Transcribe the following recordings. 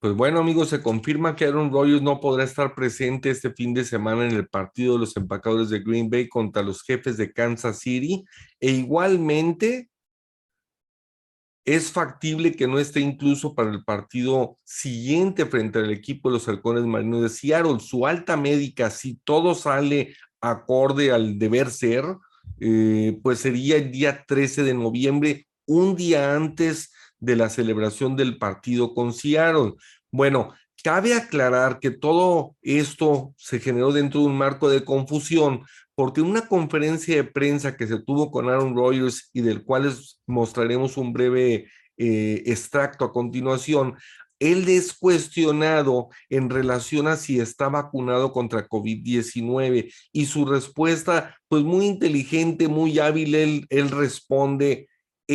Pues bueno, amigos, se confirma que Aaron Rodgers no podrá estar presente este fin de semana en el partido de los empacadores de Green Bay contra los jefes de Kansas City. E igualmente es factible que no esté incluso para el partido siguiente frente al equipo de los halcones marinos de Seattle. Su alta médica, si todo sale acorde al deber ser, eh, pues sería el día 13 de noviembre, un día antes de la celebración del partido con Seattle. Bueno, cabe aclarar que todo esto se generó dentro de un marco de confusión, porque en una conferencia de prensa que se tuvo con Aaron Rodgers y del cual mostraremos un breve eh, extracto a continuación, él es cuestionado en relación a si está vacunado contra COVID-19 y su respuesta, pues muy inteligente, muy hábil, él responde,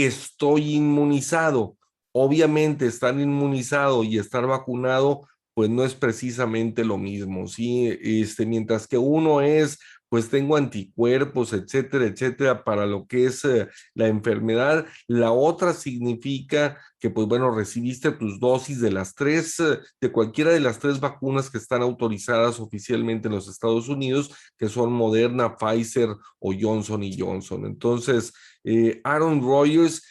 estoy inmunizado. Obviamente estar inmunizado y estar vacunado, pues no es precisamente lo mismo, ¿sí? Este, mientras que uno es pues tengo anticuerpos, etcétera, etcétera, para lo que es eh, la enfermedad. La otra significa que, pues bueno, recibiste tus dosis de las tres, eh, de cualquiera de las tres vacunas que están autorizadas oficialmente en los Estados Unidos, que son Moderna, Pfizer o Johnson y Johnson. Entonces, eh, Aaron Rodgers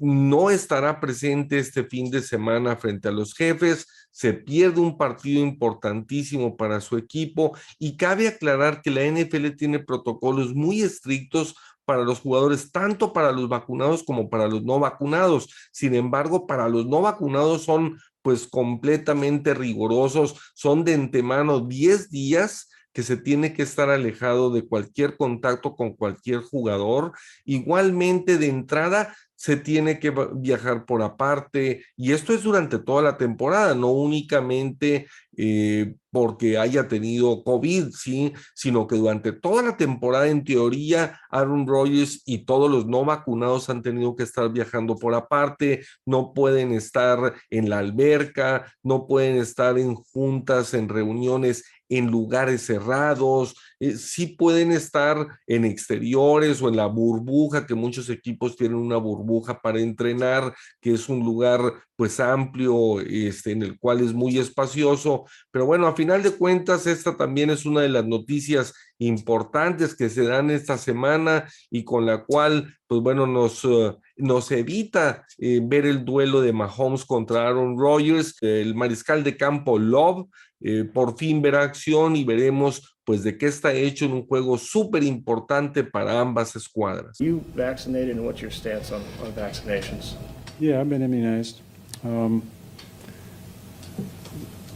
no estará presente este fin de semana frente a los jefes se pierde un partido importantísimo para su equipo y cabe aclarar que la NFL tiene protocolos muy estrictos para los jugadores, tanto para los vacunados como para los no vacunados. Sin embargo, para los no vacunados son pues completamente rigurosos, son de antemano 10 días que se tiene que estar alejado de cualquier contacto con cualquier jugador. Igualmente de entrada se tiene que viajar por aparte y esto es durante toda la temporada, no únicamente eh, porque haya tenido COVID, ¿sí? sino que durante toda la temporada, en teoría, Aaron Rodgers y todos los no vacunados han tenido que estar viajando por aparte, no pueden estar en la alberca, no pueden estar en juntas, en reuniones en lugares cerrados, eh, sí pueden estar en exteriores o en la burbuja, que muchos equipos tienen una burbuja para entrenar, que es un lugar pues amplio, este, en el cual es muy espacioso, pero bueno, a final de cuentas, esta también es una de las noticias importantes que se dan esta semana y con la cual, pues bueno, nos, uh, nos evita eh, ver el duelo de Mahomes contra Aaron Rodgers, el mariscal de campo Love, eh, por fin verá acción y veremos pues de qué está hecho en un juego súper importante para ambas escuadras. You vaccinated and what's your stance on, on vaccinations? Yeah, I've been immunized. Um,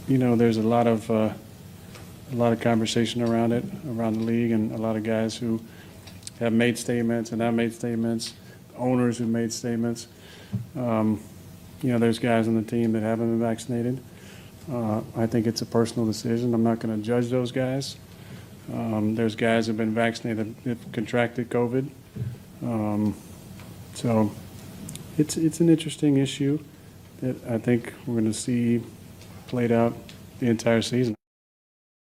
you know, there's a lot of uh, a lot of conversation around it, around the league, and a lot of guys who have made statements and have made statements, owners who made statements. Um, you know, there's guys on the team that haven't been vaccinated. Uh, I think it's a personal decision. I'm not going to judge those guys. Um, there's guys who've been vaccinated have contracted COVID. Um, so it's it's an interesting issue that I think we're going to see played out the entire season.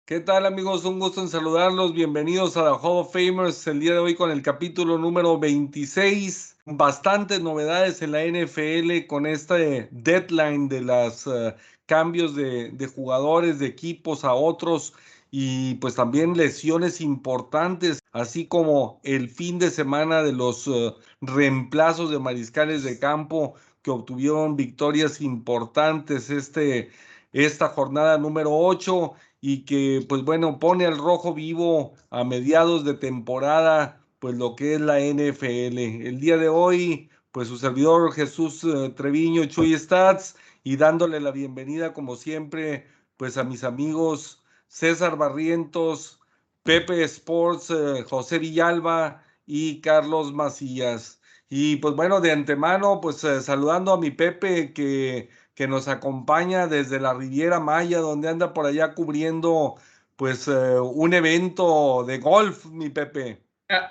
¿Qué tal amigos? Un gusto en saludarlos. Bienvenidos a la Hall of Famers el día de hoy con el capítulo número 26. Bastantes novedades en la NFL con este deadline de los uh, cambios de, de, jugadores, de equipos a otros y pues también lesiones importantes, así como el fin de semana de los uh, reemplazos de mariscales de campo que obtuvieron victorias importantes este, esta jornada número 8 y que pues bueno pone al rojo vivo a mediados de temporada pues lo que es la NFL. El día de hoy pues su servidor Jesús uh, Treviño Chuy Stats y dándole la bienvenida como siempre pues a mis amigos César Barrientos, Pepe Sports, uh, José Villalba y Carlos Macías. Y pues bueno, de antemano, pues uh, saludando a mi Pepe que que nos acompaña desde la Riviera Maya, donde anda por allá cubriendo pues eh, un evento de golf, mi Pepe.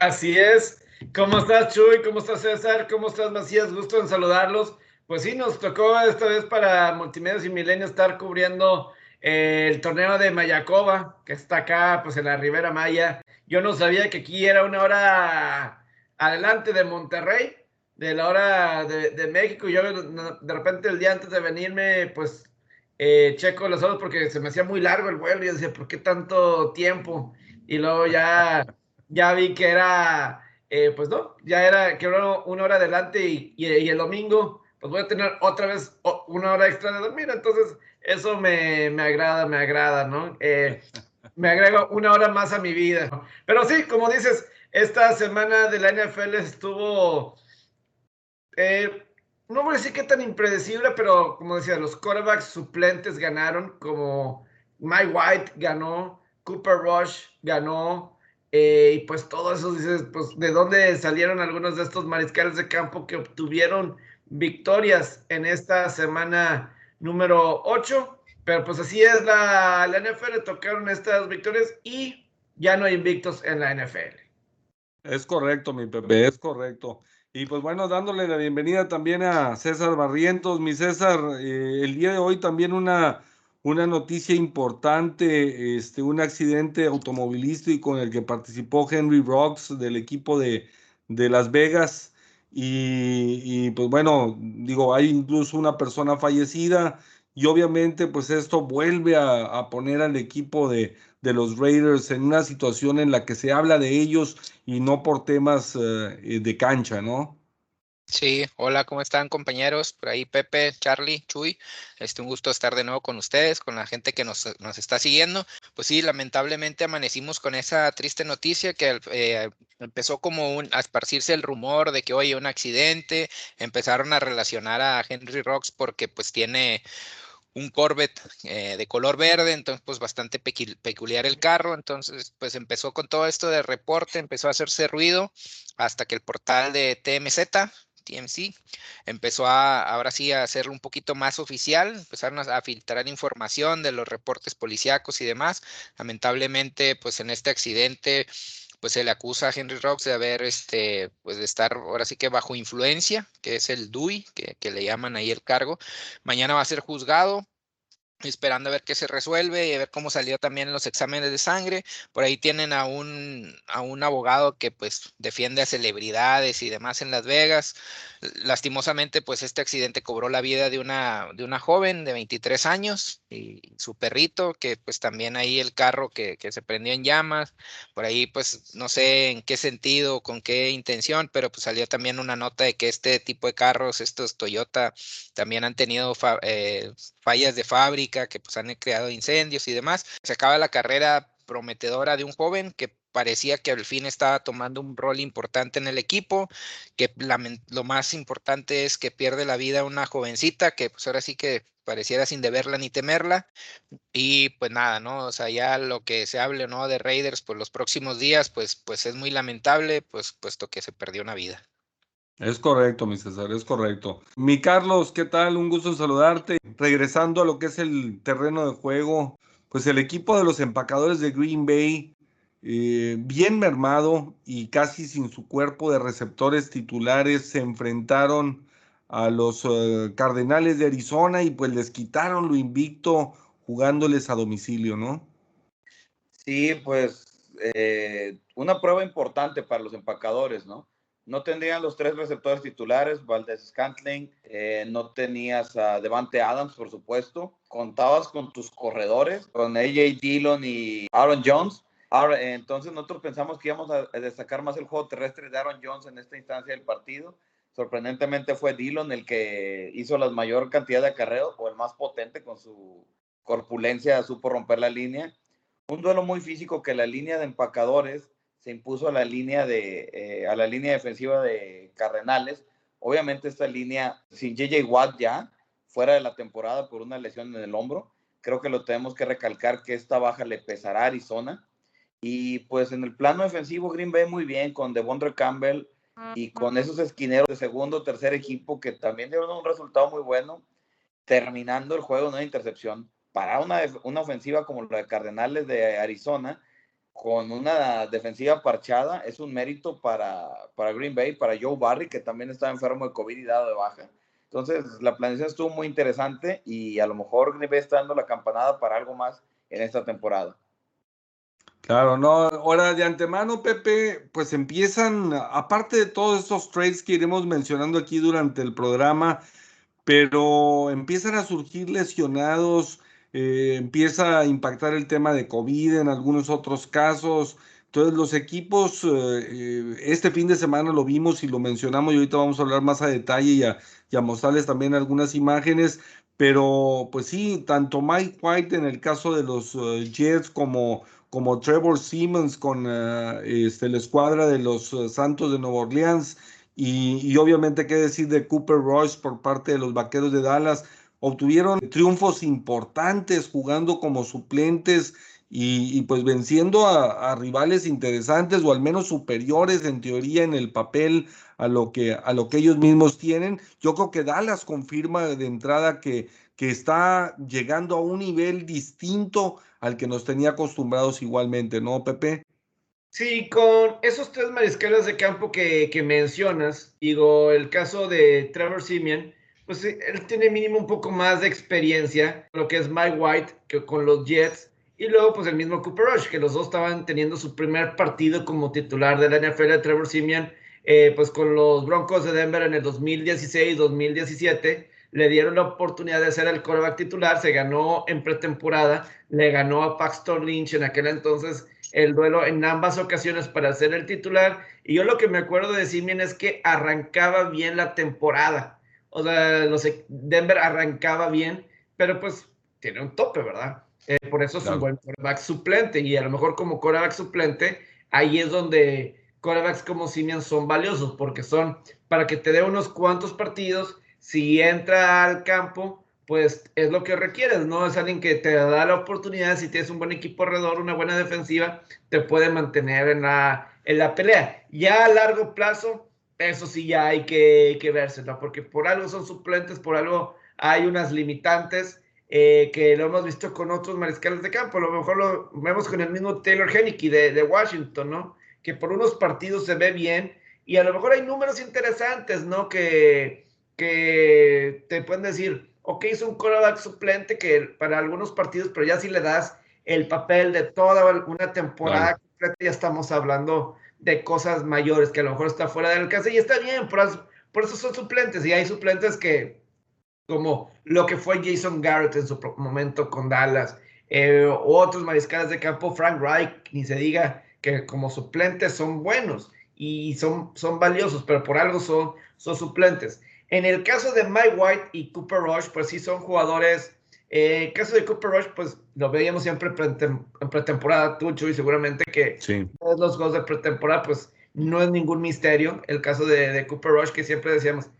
Así es. ¿Cómo estás, Chuy? ¿Cómo estás, César? ¿Cómo estás, Macías? Gusto en saludarlos. Pues sí, nos tocó esta vez para Multimedios y Milenio estar cubriendo eh, el torneo de Mayacoba, que está acá, pues en la Ribera Maya. Yo no sabía que aquí era una hora adelante de Monterrey, de la hora de, de México. Yo de repente el día antes de venirme, pues eh, checo los ojos porque se me hacía muy largo el vuelo y yo decía, ¿por qué tanto tiempo? Y luego ya, ya vi que era, eh, pues no, ya era que era una hora adelante y, y, el domingo, pues voy a tener otra vez una hora extra de dormir. Entonces, eso me, me agrada, me agrada, ¿no? Eh, me agrego una hora más a mi vida. Pero sí, como dices, esta semana de la NFL estuvo, eh, no voy a decir que tan impredecible, pero como decía, los quarterbacks suplentes ganaron, como Mike White ganó, Cooper Rush ganó, eh, y pues todo eso dices, pues de dónde salieron algunos de estos mariscales de campo que obtuvieron victorias en esta semana número 8. Pero pues así es la, la NFL, tocaron estas victorias y ya no hay invictos en la NFL. Es correcto, mi Pepe, es correcto. Y pues bueno, dándole la bienvenida también a César Barrientos. Mi César, eh, el día de hoy también una, una noticia importante, este, un accidente automovilístico en el que participó Henry Rocks del equipo de, de Las Vegas. Y, y, pues bueno, digo, hay incluso una persona fallecida y obviamente pues esto vuelve a, poner al equipo de, de, los Raiders en una situación en la que se habla de ellos y no por temas eh, de cancha, ¿no? Sí, hola, ¿cómo están compañeros? Por ahí Pepe, Charlie, Chuy. Este, un gusto estar de nuevo con ustedes, con la gente que nos, nos está siguiendo. Pues sí, lamentablemente amanecimos con esa triste noticia que eh, empezó como un, a esparcirse el rumor de que, oye, un accidente. Empezaron a relacionar a Henry Rocks porque pues tiene un Corvette eh, de color verde, entonces pues bastante peculiar el carro, entonces pues empezó con todo esto de reporte, empezó a hacerse ruido hasta que el portal de TMZ, TMC, empezó a ahora sí a hacerlo un poquito más oficial, empezaron a, filtrar información de los reportes policíacos y demás. Lamentablemente pues en este accidente pues se le acusa a Henry Rocks de haber, este, pues de estar ahora sí que bajo influencia, que es el DUI, que, que le llaman ahí el cargo. Mañana va a ser juzgado, esperando a ver qué se resuelve y a ver cómo salió también los exámenes de sangre. Por ahí tienen a un, a un abogado que pues defiende a celebridades y demás en Las Vegas. Lastimosamente pues este accidente cobró la vida de una, de una joven de 23 años y su perrito, que pues también ahí el carro que, que se prendió en llamas. Por ahí pues no sé en qué sentido, con qué intención, pero pues salió también una nota de que este tipo de carros, estos Toyota, también han tenido eh, fallas de fábrica, que pues han creado incendios y demás. Se acaba la carrera prometedora de un joven que parecía que al fin estaba tomando un rol importante en el equipo, que lo más importante es que pierde la vida una jovencita que pues ahora sí que pareciera sin deberla ni temerla y pues nada, ¿no? O sea, ya lo que se hable no de Raiders por los próximos días, pues pues es muy lamentable, pues puesto que se perdió una vida. Es correcto, mi César, es correcto. Mi Carlos, ¿qué tal? Un gusto saludarte. Regresando a lo que es el terreno de juego, pues el equipo de los empacadores de Green Bay, eh, bien mermado y casi sin su cuerpo de receptores titulares, se enfrentaron a los eh, Cardenales de Arizona y pues les quitaron lo invicto jugándoles a domicilio, ¿no? Sí, pues eh, una prueba importante para los empacadores, ¿no? No tendrían los tres receptores titulares, Valdez Scantling, eh, no tenías a Devante Adams, por supuesto, contabas con tus corredores, con AJ Dillon y Aaron Jones. Entonces nosotros pensamos que íbamos a destacar más el juego terrestre de Aaron Jones en esta instancia del partido. Sorprendentemente fue Dillon el que hizo la mayor cantidad de acarreos o el más potente con su corpulencia, supo romper la línea. Un duelo muy físico que la línea de empacadores se impuso a la línea de eh, a la línea defensiva de Cardenales. Obviamente esta línea sin JJ Watt ya fuera de la temporada por una lesión en el hombro. Creo que lo tenemos que recalcar que esta baja le pesará a Arizona. Y pues en el plano defensivo Green Bay muy bien con Devondre Campbell y con esos esquineros de segundo tercer equipo que también dieron un resultado muy bueno, terminando el juego en una intercepción. Para una, una ofensiva como la de Cardenales de Arizona, con una defensiva parchada es un mérito para, para Green Bay, para Joe Barry, que también estaba enfermo de COVID y dado de baja. Entonces, la planeación estuvo muy interesante y a lo mejor Green Bay está dando la campanada para algo más en esta temporada. Claro, no, ahora de antemano, Pepe, pues empiezan, aparte de todos estos trades que iremos mencionando aquí durante el programa, pero empiezan a surgir lesionados, eh, empieza a impactar el tema de COVID en algunos otros casos. Entonces los equipos, eh, este fin de semana lo vimos y lo mencionamos y ahorita vamos a hablar más a detalle y a, mostrarles también algunas imágenes, pero pues sí, tanto Mike White en el caso de los Jets como como Trevor Simmons con uh, este, la escuadra de los Santos de Nueva Orleans y, y, obviamente qué decir de Cooper Rush por parte de los Vaqueros de Dallas, obtuvieron triunfos importantes jugando como suplentes y, pues venciendo a, a, rivales interesantes o al menos superiores en teoría en el papel a lo que, a lo que ellos mismos tienen. Yo creo que Dallas confirma de entrada que, que está llegando a un nivel distinto al que nos tenía acostumbrados igualmente, ¿no, Pepe? Sí, con esos tres mariscales de campo que, que mencionas, digo, el caso de Trevor Simeon, pues él tiene mínimo un poco más de experiencia, lo que es Mike White, que con los Jets, y luego pues el mismo Cooper Rush, que los dos estaban teniendo su primer partido como titular de la NFL de Trevor Simeon, eh, pues con los Broncos de Denver en el 2016-2017, le dieron la oportunidad de ser el quarterback titular, se ganó en pretemporada, le ganó a Paxton Lynch en aquel entonces el duelo en ambas ocasiones para ser el titular. Y yo lo que me acuerdo de Simeon es que arrancaba bien la temporada. O sea, los Denver arrancaba bien, pero pues tiene un tope, ¿verdad? Eh, por eso es claro. un buen quarterback suplente. Y a lo mejor como quarterback suplente, ahí es donde quarterbacks como Simeon son valiosos, porque son para que te dé unos cuantos partidos si entra al campo, pues es lo que requieres, ¿no? Es alguien que te da la oportunidad, si tienes un buen equipo alrededor, una buena defensiva, te puede mantener en la, en la pelea. Ya a largo plazo, eso sí ya hay que, que verse, ¿no? Porque por algo son suplentes, por algo hay unas limitantes eh, que lo hemos visto con otros mariscales de campo, a lo mejor lo vemos con el mismo Taylor Henneke de, de Washington, ¿no? Que por unos partidos se ve bien y a lo mejor hay números interesantes, ¿no? Que que te pueden decir, ok, es un quarterback suplente que para algunos partidos, pero ya si le das el papel de toda una temporada completa, ya estamos hablando de cosas mayores que a lo mejor está fuera del alcance y está bien, por por eso son suplentes y hay suplentes que, como lo que fue Jason Garrett en su momento con Dallas, eh, otros mariscales de campo, Frank Reich, ni se diga que como suplentes son buenos y son, son valiosos, pero por algo son, son suplentes. En el caso de Mike White y Cooper Rush, pues sí son jugadores. Eh, en el caso de Cooper Rush, pues lo veíamos siempre en pretemporada, Tucho, y seguramente que sí. Los juegos de pretemporada, pues no es ningún misterio. El caso de, de, Cooper Rush, que siempre decíamos,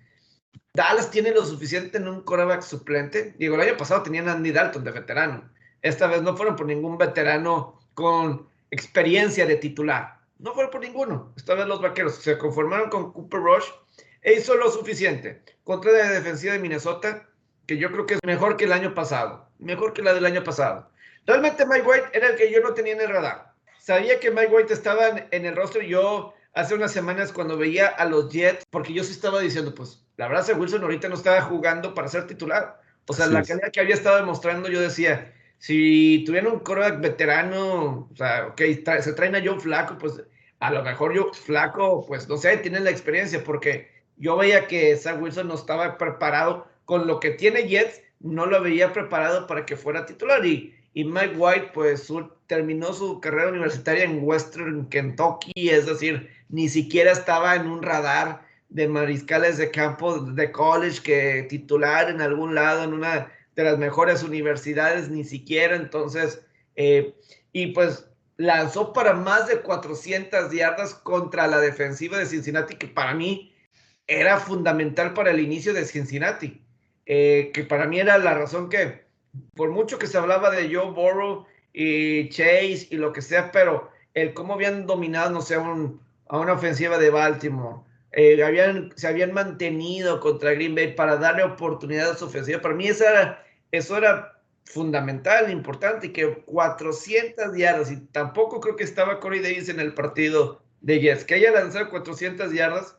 Dallas tiene lo suficiente en un quarterback suplente. Digo, el año pasado tenían Andy Dalton de veterano. Esta vez no fueron por ningún veterano con experiencia de titular. No fueron por ninguno. Esta vez los vaqueros se conformaron con Cooper Rush e hizo lo suficiente contra la defensiva de Minnesota, que yo creo que es mejor que el año pasado, mejor que la del año pasado. Realmente Mike White era el que yo no tenía en el radar. Sabía que Mike White estaba en el rostro yo hace unas semanas cuando veía a los Jets, porque yo sí estaba diciendo, pues la verdad, que Wilson ahorita no estaba jugando para ser titular. O sea, la calidad que había estado demostrando, yo decía, si tuvieran un quarterback veterano, o sea, ok, tra se traen a Joe Flaco, pues a lo mejor yo Flaco, pues no sé, tiene la experiencia, porque yo veía que Zach Wilson no estaba preparado con lo que tiene Jets, no lo veía preparado para que fuera titular. Y, y Mike White, pues su, terminó su carrera universitaria en Western Kentucky, es decir, ni siquiera estaba en un radar de mariscales de campo de college que titular en algún lado, en una de las mejores universidades, ni siquiera. Entonces, eh, y pues lanzó para más de 400 yardas contra la defensiva de Cincinnati, que para mí era fundamental para el inicio de Cincinnati, eh, que para mí era la razón que, por mucho que se hablaba de Joe Burrow y Chase y lo que sea, pero el cómo habían dominado, no sé, un, a una ofensiva de Baltimore, eh, habían, se habían mantenido contra Green Bay para darle oportunidad a su ofensiva, para mí esa eso era fundamental, importante, y que 400 yardas, y tampoco creo que estaba Corey Davis en el partido de Jets, que haya lanzado 400 yardas,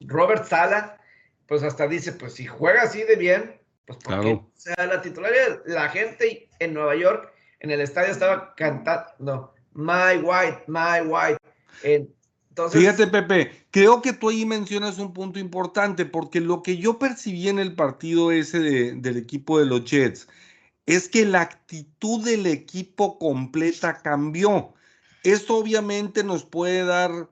Robert Sala, pues hasta dice, pues si juega así de bien, pues porque claro. sea la titularidad. La gente en Nueva York, en el estadio estaba cantando, My White, My White. Entonces, Fíjate, Pepe, creo que tú ahí mencionas un punto importante, porque lo que yo percibí en el partido ese de- del equipo de los Jets es que la actitud del equipo completa cambió. Esto obviamente nos puede dar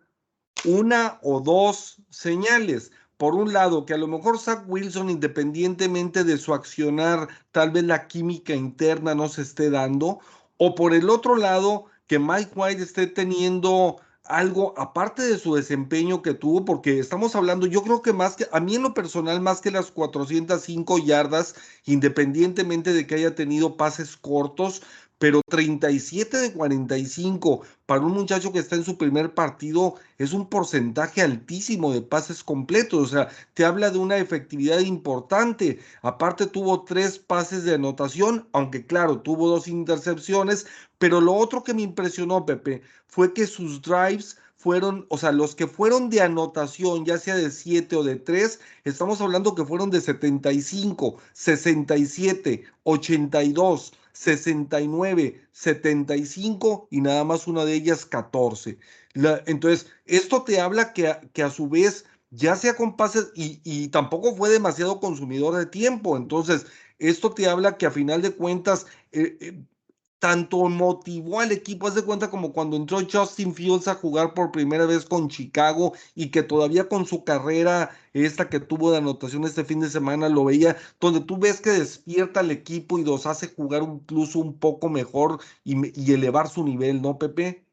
una o dos señales. Por un lado, que a lo mejor Zach Wilson, independientemente de su accionar, tal vez la química interna no se esté dando. O por el otro lado, que Mike White esté teniendo algo aparte de su desempeño que tuvo, porque estamos hablando, yo creo que más que, a mí en lo personal, más que las 405 yardas, independientemente de que haya tenido pases cortos, pero 37 de 45 para un muchacho que está en su primer partido es un porcentaje altísimo de pases completos, o sea, te habla de una efectividad importante. Aparte tuvo tres pases de anotación, aunque claro, tuvo dos intercepciones, pero lo otro que me impresionó, Pepe, fue que sus drives fueron, o sea, los que fueron de anotación, ya sea de 7 o de 3, estamos hablando que fueron de 75, 67, 82, 69, 75 y nada más una de ellas 14. La, entonces, esto te habla que, a- que a su vez, ya sea con pases y, y tampoco fue demasiado consumidor de tiempo. Entonces, esto te habla que a final de cuentas, eh, eh, tanto motivó al equipo, haz de cuenta como cuando entró Justin Fields a jugar por primera vez con Chicago y que todavía con su carrera esta que tuvo de anotación este fin de semana lo veía, donde tú ves que despierta al equipo y los hace jugar incluso un poco mejor y, elevar su nivel, ¿no, Pepe?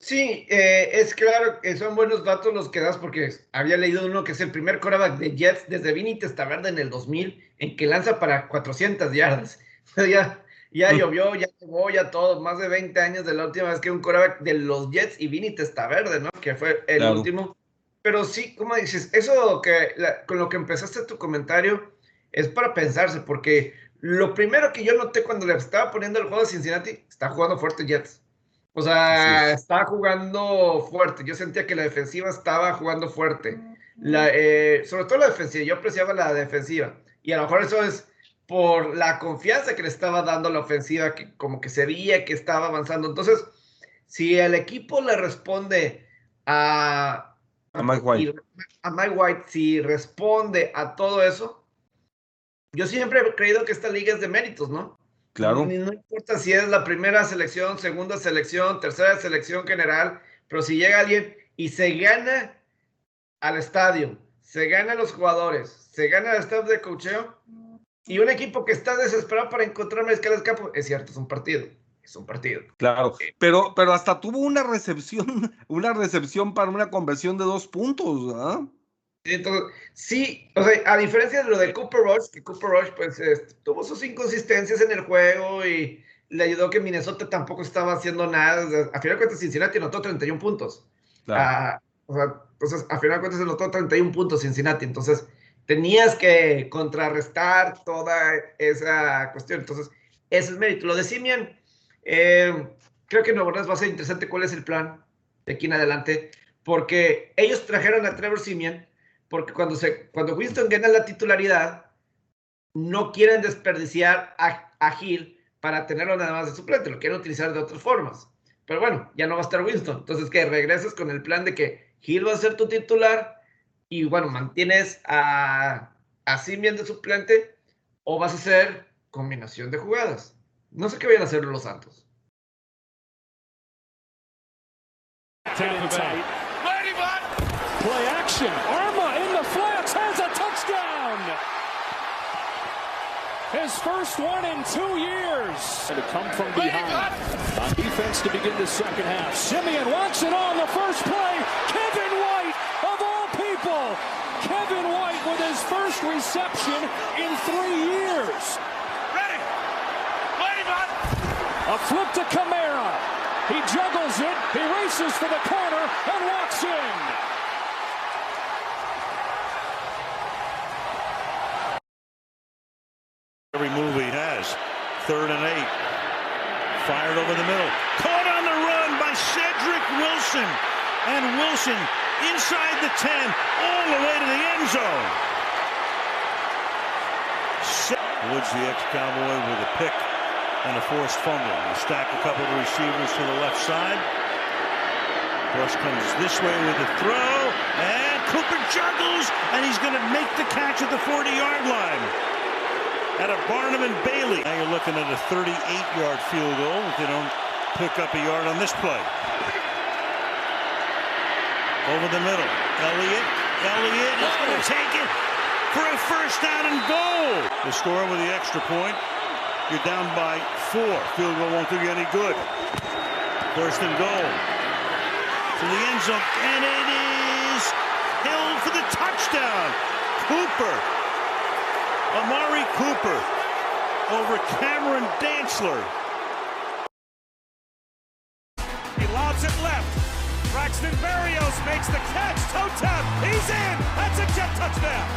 Sí, eh, es claro que son buenos datos los que das porque había leído uno que es el primer coreback de Jets desde Vinny Testaverde en el 2000 en que lanza para 400 yardas. Ya, ya llovió, ya llegó, ya todo, más de 20 años de la última vez que un coreback de los Jets y Vinny Testaverde, ¿no? Que fue el Claro. último. Pero sí, como dices, eso que la- con lo que empezaste tu comentario es para pensarse porque lo primero que yo noté cuando le estaba poniendo el juego de Cincinnati, está jugando fuerte Jets. O sea, es. estaba jugando fuerte. Yo sentía que la defensiva estaba jugando fuerte. La, eh, sobre todo la defensiva. Yo apreciaba la defensiva. Y a lo mejor eso es por la confianza que le estaba dando la ofensiva, que como que se veía que estaba avanzando. Entonces, si el equipo le responde a, A Mike White. a Mike White, si responde a todo eso, yo siempre he creído que esta liga es de méritos, ¿no? Claro. Ni- No importa si es la primera selección, segunda selección, tercera selección general, pero si llega alguien y se gana al estadio, se gana a los jugadores, se gana al staff de cocheo y un equipo que está desesperado para encontrar mariscales de campo, es cierto, es un partido, es un partido. Claro, pero, pero hasta tuvo una recepción, una recepción para una conversión de dos puntos, ¿ah? Entonces, sí, o sea, a diferencia de lo de Cooper Rush, que Cooper Rush pues este, tuvo sus inconsistencias en el juego y le ayudó que Minnesota tampoco estaba haciendo nada. O sea, a final de cuentas, Cincinnati anotó 31 puntos. Claro. Ah, o sea, entonces, a final de cuentas, anotó 31 puntos Cincinnati. Entonces, tenías que contrarrestar toda esa cuestión. Entonces, ese es mérito. Lo de Simian, eh, creo que en Nuevo Orleans va a ser interesante cuál es el plan de aquí en adelante, porque ellos trajeron a Trevor Simian, porque cuando, se, cuando Winston gana la titularidad, no quieren desperdiciar a, a Hill para tenerlo nada más de suplente, lo quieren utilizar de otras formas. Pero bueno, ya no va a estar Winston. Entonces, que regreses con el plan de que Hill va a ser tu titular y bueno, mantienes a, a Simian de suplente o vas a hacer combinación de jugadas. No sé qué vayan a hacer los Santos. Play action. Arma in the flats has a touchdown. His first one in two years. To come from behind. On defense to begin the second half. Simeon wants it on the first play. Kevin Kevin White with his first reception in three years. Ready. Ready, bud. A flip to Camara. He juggles it. He races for the corner and walks in. Every move he has. Third and eight. Fired over the middle. Caught on the run by Cedric Wilson. And Wilson inside the 10, all the way to the end zone. Woods, the ex-Cowboy, with a pick and a forced fumble. Stack a couple of receivers to the left side. Bush comes this way with the throw, and Cooper juggles, and he's going to make the catch at the 40-yard line. At a Barnum and Bailey. Now you're looking at a 38-yard field goal if they don't pick up a yard on this play. Over the middle. Elliott. Elliott is going to take it for a first down and goal. The score with the extra point. You're down by four. Field goal won't do you any good. First and goal. To the end zone. And it is held for the touchdown. Cooper. Amari Cooper over Cameron Dantzler. Tap. He's in. That's a jet touchdown.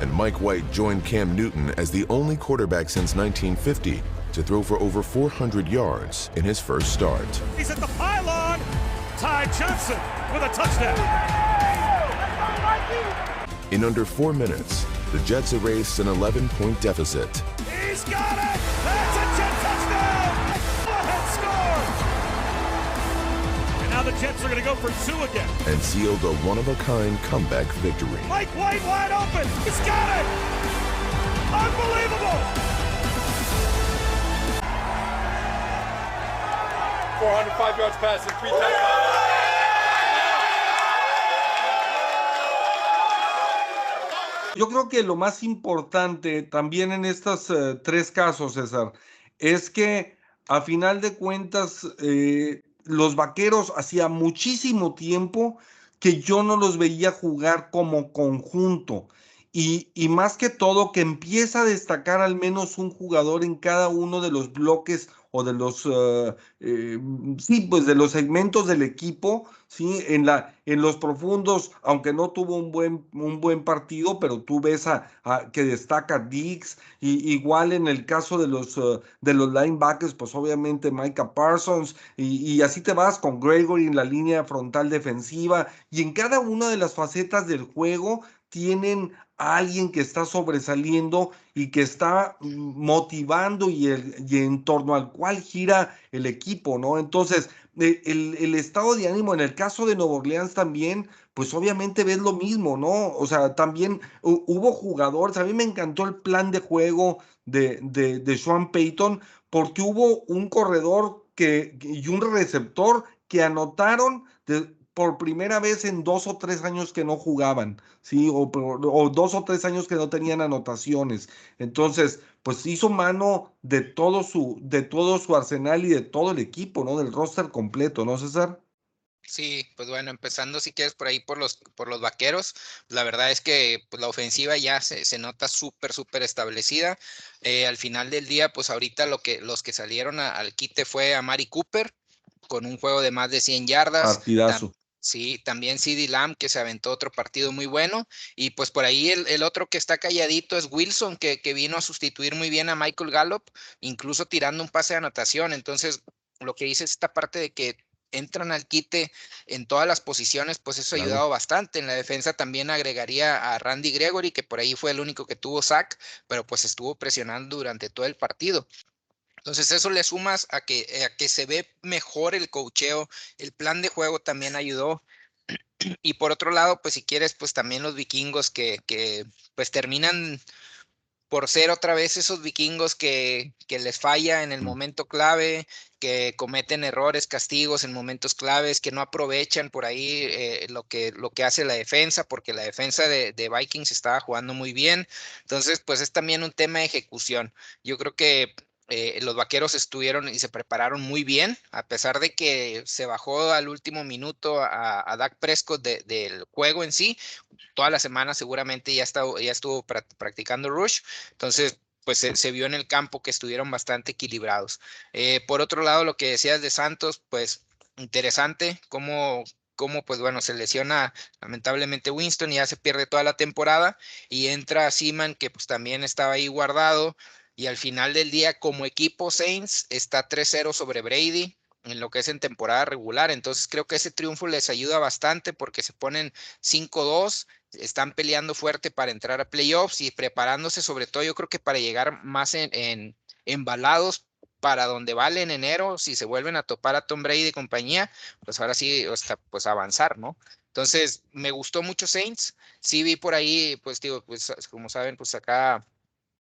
And Mike White joined Cam Newton as the only quarterback since 1950 to throw for over 400 yards in his first start. He's at the pylon. Ty Johnson with a touchdown. In under four minutes, the Jets erased an 11-point deficit. He's got it. Are going to go for two again. and sealed a one-of-a-kind comeback victory. Mike White wide open. He's got it. Unbelievable. 405 yards passing, three touchdowns. Yo creo que lo más importante también en estos eh, tres casos, César, es que a final de cuentas eh, los vaqueros hacía muchísimo tiempo que yo no los veía jugar como conjunto. Y, y más que todo, que empieza a destacar al menos un jugador en cada uno de los bloques o de los, eh, sí, pues de los segmentos del equipo, sí, en la, en los profundos, aunque no tuvo un buen, un buen partido, pero tú ves a, que destaca Diggs, y igual en el caso de los, eh, de los linebackers, pues obviamente Micah Parsons, y así te vas con Gregory en la línea frontal defensiva, y en cada una de las facetas del juego tienen a alguien que está sobresaliendo y que está mm, motivando y, el, y en torno al cual gira el equipo, ¿no? Entonces, eh, el, el, estado de ánimo en el caso de Nueva Orleans también, pues obviamente ves lo mismo, ¿no? O sea, también hubo jugadores, a mí me encantó el plan de juego de, de, de Sean Payton, porque hubo un corredor que, y un receptor que anotaron de, por primera vez en dos o tres años que no jugaban, ¿sí? O, o, dos o tres años que no tenían anotaciones. Entonces, pues hizo mano de todo su, de todo su arsenal y de todo el equipo, ¿no? Del roster completo, ¿no, César? Sí, pues bueno, empezando si quieres por ahí por los, por los vaqueros, la verdad es que pues, la ofensiva ya se, se nota súper, súper establecida. Eh, al final del día, pues ahorita lo que, los que salieron a, al quite fue a Mari Cooper, con un juego de más de 100 yardas. Partidazo. Sí, también CD Lamb que se aventó otro partido muy bueno. Y pues por ahí el, el otro que está calladito es Wilson, que, que, vino a sustituir muy bien a Michael Gallup, incluso tirando un pase de anotación. Entonces, lo que dice es esta parte de que entran al quite en todas las posiciones, pues eso ha ayudado claro. bastante. En la defensa también agregaría a Randy Gregory, que por ahí fue el único que tuvo sack, pero pues estuvo presionando durante todo el partido. Entonces eso le sumas a que, eh, a que se ve mejor el cocheo, el plan de juego también ayudó. Y por otro lado, pues si quieres, pues también los vikingos que, que pues terminan por ser otra vez esos vikingos que, que, les falla en el momento clave, que cometen errores, castigos en momentos claves, que no aprovechan por ahí eh, lo, que, lo que hace la defensa, porque la defensa de, de, Vikings estaba jugando muy bien. Entonces, pues es también un tema de ejecución. Yo creo que eh, los vaqueros estuvieron y se prepararon muy bien, a pesar de que se bajó al último minuto a, a Dak Prescott de, del juego en sí. Toda la semana seguramente ya, ya estuvo practicando Rush. Entonces, pues se, se, vio en el campo que estuvieron bastante equilibrados. Eh, por otro lado, lo que decías de Santos, pues interesante cómo, cómo pues bueno, se lesiona lamentablemente Winston y ya se pierde toda la temporada y entra Seaman que pues también estaba ahí guardado y al final del día como equipo Saints está 3-0 sobre Brady en lo que es en temporada regular. Entonces creo que ese triunfo les ayuda bastante porque se ponen 5-2, están peleando fuerte para entrar a playoffs y preparándose sobre todo yo creo que para llegar más en, en embalados para donde vale en enero, si se vuelven a topar a Tom Brady y compañía, pues ahora sí, hasta pues avanzar, ¿no? Entonces, me gustó mucho Saints. Sí vi por ahí, pues digo, pues como saben, pues acá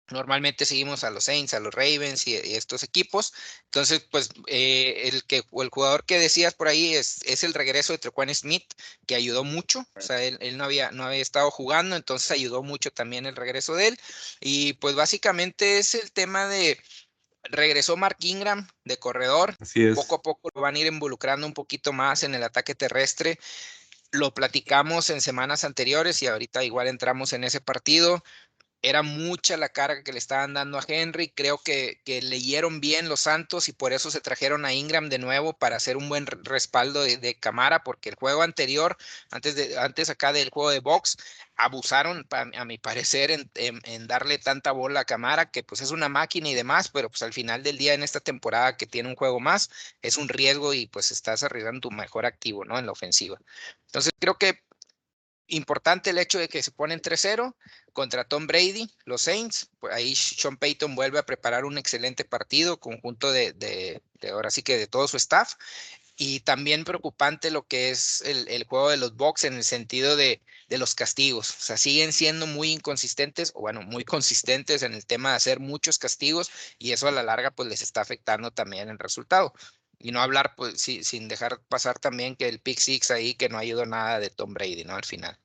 Normalmente seguimos a los Saints, a los Ravens y, estos equipos. Entonces, pues eh, el, que, el jugador que decías por ahí es, es el regreso de Trequan Smith, que ayudó mucho. O sea, él, no, había, no había estado jugando, entonces ayudó mucho también el regreso de él. Y pues básicamente es el tema de, regresó Mark Ingram de corredor. Poco a poco lo van a ir involucrando un poquito más en el ataque terrestre. Lo platicamos en semanas anteriores y ahorita igual entramos en ese partido era mucha la carga que le estaban dando a Henry. Creo que, leyeron bien los Santos y por eso se trajeron a Ingram de nuevo para hacer un buen respaldo de, Camara, porque el juego anterior, antes, de, antes acá del juego de box, abusaron, a, mi parecer, en, en, darle tanta bola a Camara, que pues es una máquina y demás, pero pues al final del día en esta temporada que tiene un juego más, es un riesgo y pues estás arriesgando tu mejor activo, ¿no? En la ofensiva. Entonces creo que importante el hecho de que se ponen 3-0 contra Tom Brady, los Saints. Pues ahí Sean Payton vuelve a preparar un excelente partido, conjunto de, de, ahora sí que de todo su staff. Y también preocupante lo que es el, el juego de los Bucks en el sentido de, de, los castigos. O sea, siguen siendo muy inconsistentes, o bueno, muy consistentes en el tema de hacer muchos castigos, y eso a la larga pues les está afectando también el resultado. Y no hablar, pues, sin dejar pasar también que el pick six ahí, que no ayudó nada de Tom Brady, ¿no? Al final.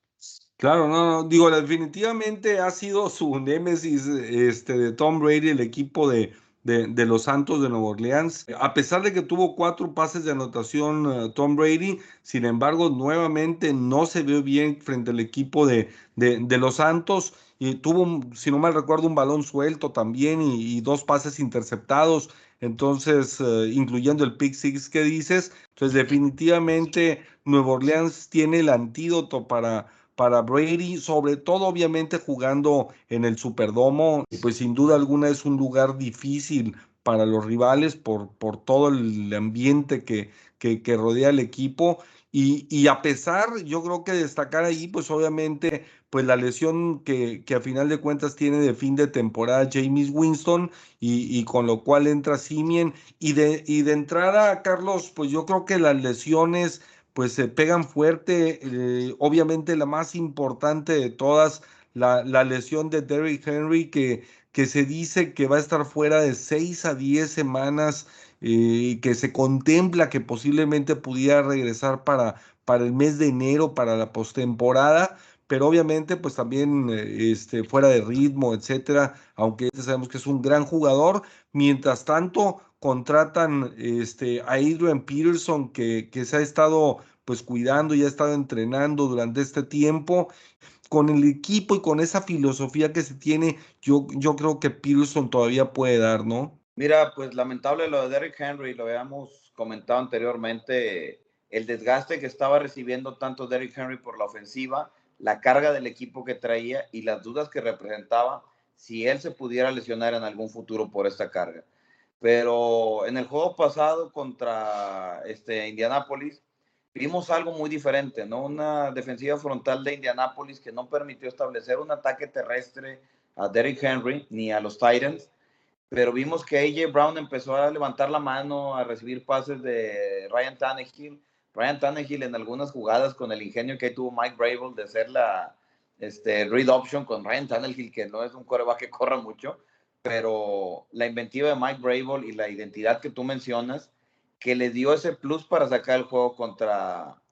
Claro, no, no, digo, definitivamente ha sido su némesis este, de Tom Brady, el equipo de, de, los Santos de Nueva Orleans. A pesar de que tuvo cuatro pases de anotación uh, Tom Brady, sin embargo, nuevamente no se vio bien frente al equipo de, de, los Santos. Y tuvo, si no mal recuerdo, un balón suelto también y dos pases interceptados entonces, eh, incluyendo el pick six que dices, entonces definitivamente Nueva Orleans tiene el antídoto para, para Brady, sobre todo obviamente jugando en el Superdomo, pues sin duda alguna es un lugar difícil para los rivales por, por todo el ambiente que, que, que rodea el equipo. Y, y, a pesar, yo creo que destacar ahí, pues obviamente pues la lesión que, que, a final de cuentas tiene de fin de temporada James Winston y, y, con lo cual entra Simien y de, y de entrada Carlos pues yo creo que las lesiones pues se pegan fuerte. Eh, obviamente la más importante de todas la, la lesión de Derrick Henry que, que se dice que va a estar fuera de 6 a 10 semanas y eh, que se contempla que posiblemente pudiera regresar para, para el mes de enero para la postemporada pero obviamente pues también eh, este, fuera de ritmo, etcétera, aunque sabemos que es un gran jugador. Mientras tanto, contratan este, a Adrian Peterson, que, que se ha estado pues cuidando y ha estado entrenando durante este tiempo. Con el equipo y con esa filosofía que se tiene, yo, yo creo que Peterson todavía puede dar, ¿no? Mira, pues lamentable lo de Derrick Henry, lo habíamos comentado anteriormente, el desgaste que estaba recibiendo tanto Derrick Henry por la ofensiva la carga del equipo que traía y las dudas que representaba si él se pudiera lesionar en algún futuro por esta carga. Pero en el juego pasado contra este Indianapolis vimos algo muy diferente, ¿no? Una defensiva frontal de Indianapolis que no permitió establecer un ataque terrestre a Derrick Henry ni a los Titans, pero vimos que AJ Brown empezó a levantar la mano, a recibir pases de Ryan Tannehill, Ryan Tannehill en algunas jugadas con el ingenio que tuvo Mike Brable de hacer la este, read option con Ryan Tannehill, que no es un coreback que corra mucho, pero la inventiva de Mike Brable y la identidad que tú mencionas, que le dio ese plus para sacar el juego contra,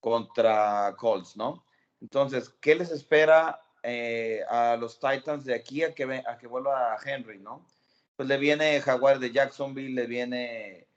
contra Colts, ¿no? Entonces, ¿qué les espera eh, a los Titans de aquí a que, a que vuelva Henry, ¿no? Pues le viene Jaguar de Jacksonville, le viene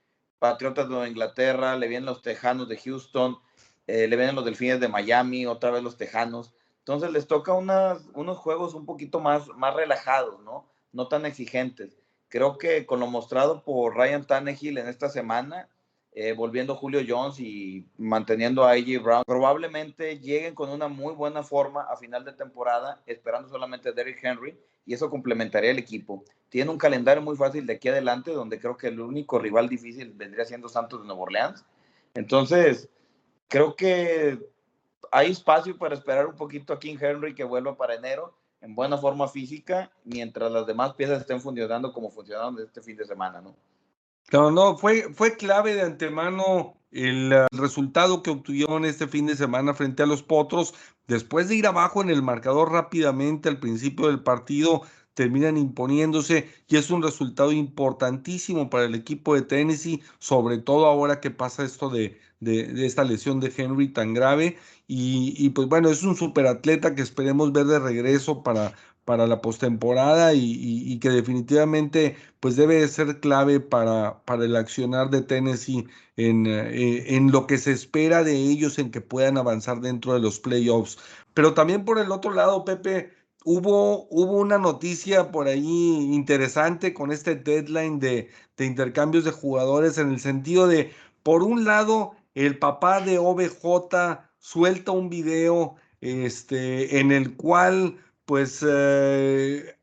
Patriotas de Inglaterra, le vienen los Tejanos de Houston, eh, le vienen los Delfines de Miami, otra vez los Tejanos. Entonces les toca unas, unos juegos un poquito más, más relajados, ¿no? No tan exigentes. Creo que con lo mostrado por Ryan Tannehill en esta semana, eh, volviendo Julio Jones y manteniendo a AJ Brown, probablemente lleguen con una muy buena forma a final de temporada, esperando solamente a Derrick Henry, y eso complementaría el equipo. Tiene un calendario muy fácil de aquí adelante, donde creo que el único rival difícil vendría siendo Santos de Nueva Orleans. Entonces, creo que hay espacio para esperar un poquito a King Henry que vuelva para enero en buena forma física, mientras las demás piezas estén funcionando como funcionaron este fin de semana, ¿no? No, no, fue, fue clave de antemano el, uh, resultado que obtuvieron este fin de semana frente a los Potros. Después de ir abajo en el marcador rápidamente al principio del partido, terminan imponiéndose y es un resultado importantísimo para el equipo de Tennessee, sobre todo ahora que pasa esto de, de, esta lesión de Henry tan grave. Y, y, pues bueno, es un superatleta que esperemos ver de regreso para, para la postemporada y, que definitivamente pues debe ser clave para, para el accionar de Tennessee en, eh, en lo que se espera de ellos en que puedan avanzar dentro de los playoffs. Pero también por el otro lado, Pepe, hubo, hubo una noticia por ahí interesante con este deadline de, de intercambios de jugadores en el sentido de, por un lado, el papá de OBJ suelta un video este, en el cual pues eh,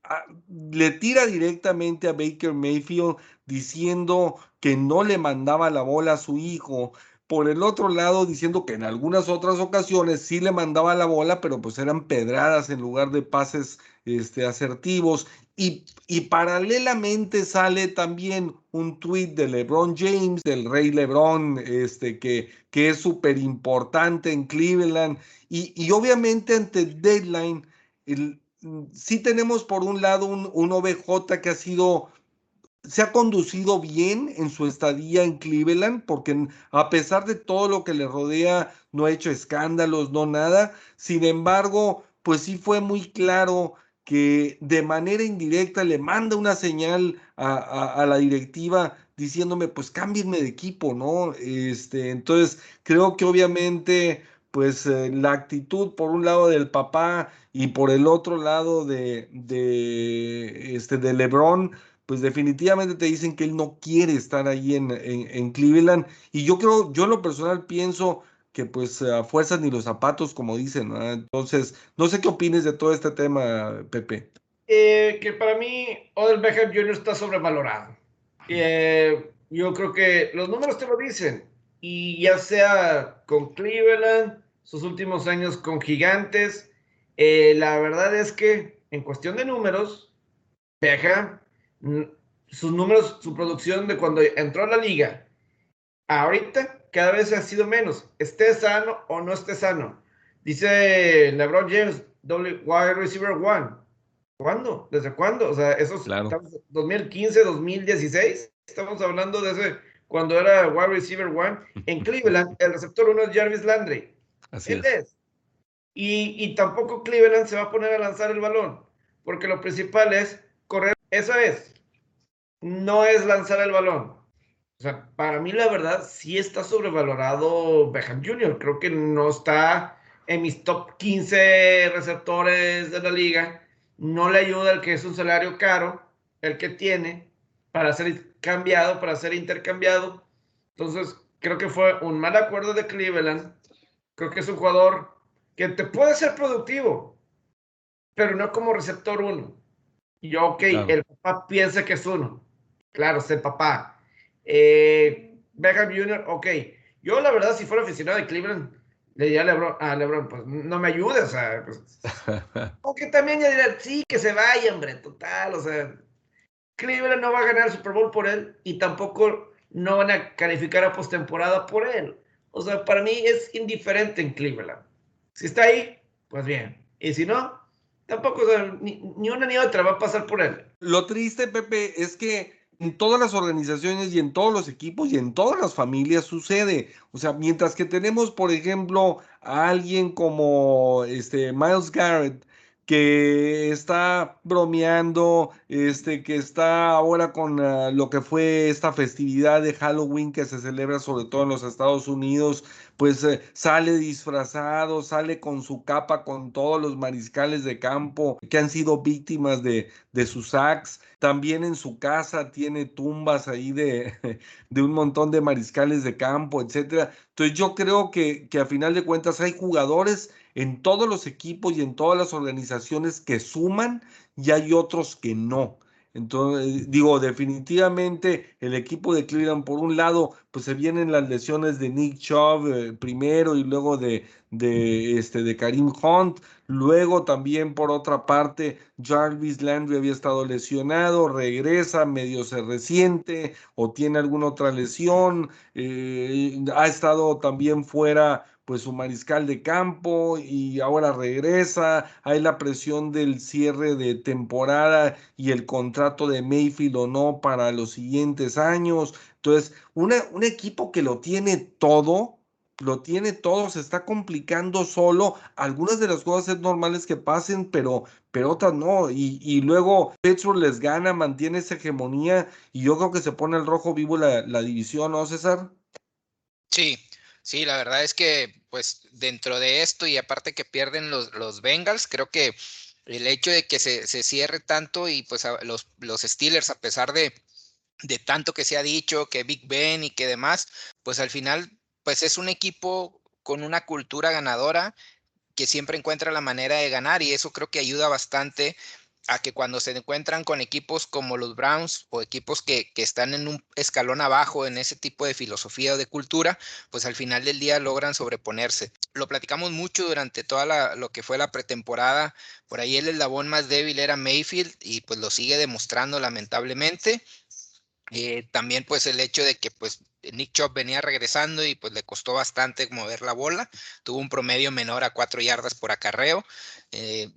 le tira directamente a Baker Mayfield diciendo que no le mandaba la bola a su hijo. Por el otro lado, diciendo que en algunas otras ocasiones sí le mandaba la bola, pero pues eran pedradas en lugar de pases este, asertivos. Y, y paralelamente sale también un tuit de LeBron James, del rey LeBron, este, que, que es súper importante en Cleveland. Y, y obviamente ante deadline, el, sí tenemos por un lado un, un OBJ que ha sido se ha conducido bien en su estadía en Cleveland, porque a pesar de todo lo que le rodea, no ha hecho escándalos, no nada. Sin embargo, pues sí fue muy claro que de manera indirecta le manda una señal a, a, la directiva diciéndome, pues cámbienme de equipo, ¿no? Este, entonces, creo que obviamente, pues eh, la actitud por un lado del papá y por el otro lado de, de, este, de Lebron, pues definitivamente te dicen que él no quiere estar ahí en, en, en Cleveland. Y yo creo, yo en lo personal pienso que pues a fuerzas ni los zapatos, como dicen. ¿no? Entonces, no sé qué opines de todo este tema, Pepe. Eh, que para mí Odell Beckham Jr. está sobrevalorado. Eh, yo creo que los números te lo dicen. Y ya sea con Cleveland, sus últimos años con Gigantes, eh, la verdad es que en cuestión de números, Beckham sus números, su producción de cuando entró a la liga, ahorita cada vez ha sido menos, esté sano o no esté sano. Dice LeBron James, wide receiver one. ¿Cuándo? ¿Desde cuándo? O sea, esos claro. 2015, 2016, estamos hablando de ese cuando era wide receiver one. En Cleveland, el receptor uno es Jarvis Landry. Así Él es. es. Y, y tampoco Cleveland se va a poner a lanzar el balón, porque lo principal es correr. Eso es. No es lanzar el balón. O sea, para mí la verdad sí está sobrevalorado Beckham Jr. Creo que no está en mis top 15 receptores de la liga. No le ayuda el que es un salario caro, el que tiene, para ser cambiado, para ser intercambiado. Entonces, creo que fue un mal acuerdo de Cleveland. Creo que es un jugador que te puede ser productivo, pero no como receptor uno. Y yo, ok, Claro. el papá piensa que es uno. Claro, es el papá. Eh, Beckham Jr., ok. Yo, la verdad, si fuera aficionado de Cleveland, le diría a LeBron, a LeBron, pues no me ayudes, o sea, pues, aunque también ya diría, sí, que se vaya, hombre, total, o sea, Cleveland no va a ganar el Super Bowl por él y tampoco no van a calificar a postemporada por él. O sea, para mí es indiferente en Cleveland. Si está ahí, pues bien. Y si no, tampoco, o ni, ni una ni otra va a pasar por él. Lo triste, Pepe, es que en todas las organizaciones y en todos los equipos y en todas las familias sucede. O sea, mientras que tenemos, por ejemplo, a alguien como este Miles Garrett que está bromeando, este, que está ahora con uh, lo que fue esta festividad de Halloween que se celebra sobre todo en los Estados Unidos, pues eh, sale disfrazado, sale con su capa con todos los mariscales de campo que han sido víctimas de, de sus sacks. También en su casa tiene tumbas ahí de, de un montón de mariscales de campo, etcétera. Entonces yo creo que, que a final de cuentas hay jugadores en todos los equipos y en todas las organizaciones que suman y hay otros que no. Entonces, digo, definitivamente el equipo de Cleveland, por un lado, pues se vienen las lesiones de Nick Chubb eh, primero y luego de, de, este, de Karim Hunt. Luego también, por otra parte, Jarvis Landry había estado lesionado, regresa, medio se resiente o tiene alguna otra lesión. Eh, ha estado también fuera pues su mariscal de campo y ahora regresa, hay la presión del cierre de temporada y el contrato de Mayfield o no para los siguientes años. Entonces, un equipo que lo tiene todo, lo tiene todo, se está complicando solo. Algunas de las cosas es normales que pasen, pero, pero otras no. Y, y luego Pittsburgh les gana, mantiene esa hegemonía y yo creo que se pone el rojo vivo la, la división, ¿no, César? Sí, Sí, la verdad es que, pues, dentro de esto y aparte que pierden los, los Bengals, creo que el hecho de que se, se cierre tanto y pues los, los Steelers, a pesar de, de tanto que se ha dicho, que Big Ben y que demás, pues al final, pues es un equipo con una cultura ganadora que siempre encuentra la manera de ganar y eso creo que ayuda bastante a que cuando se encuentran con equipos como los Browns o equipos que, están en un escalón abajo en ese tipo de filosofía o de cultura, pues al final del día logran sobreponerse. Lo platicamos mucho durante toda lo que fue la pretemporada. Por ahí el eslabón más débil era Mayfield y pues lo sigue demostrando lamentablemente. Eh, también pues el hecho de que pues Nick Chubb venía regresando y pues le costó bastante mover la bola, tuvo un promedio menor a cuatro yardas por acarreo. Eh,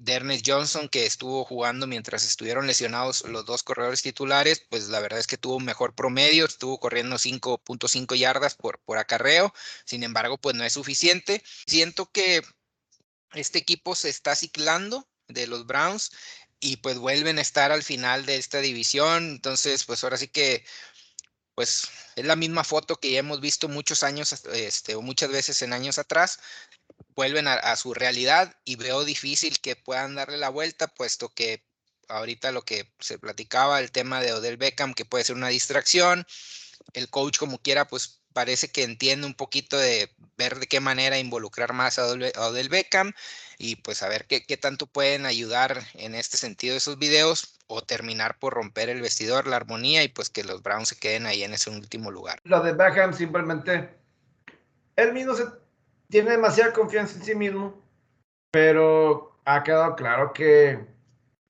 Johnson que estuvo jugando mientras estuvieron lesionados los dos corredores titulares, pues la verdad es que tuvo un mejor promedio, estuvo corriendo 5.5 yardas por, por acarreo, sin embargo pues no es suficiente. Siento que este equipo se está ciclando de los Browns y pues vuelven a estar al final de esta división. Entonces, pues ahora sí que, pues es la misma foto que ya hemos visto muchos años, este, o muchas veces en años atrás. Vuelven a, su realidad y veo difícil que puedan darle la vuelta, puesto que ahorita lo que se platicaba, el tema de Odell Beckham, que puede ser una distracción, el coach como quiera, pues parece que entiende un poquito de ver de qué manera involucrar más a Odell Beckham y pues a ver qué, tanto pueden ayudar en este sentido esos videos o terminar por romper el vestidor, la armonía y pues que los Browns se queden ahí en ese último lugar. Lo de Beckham simplemente, él mismo tiene demasiada confianza en sí mismo, pero ha quedado claro que,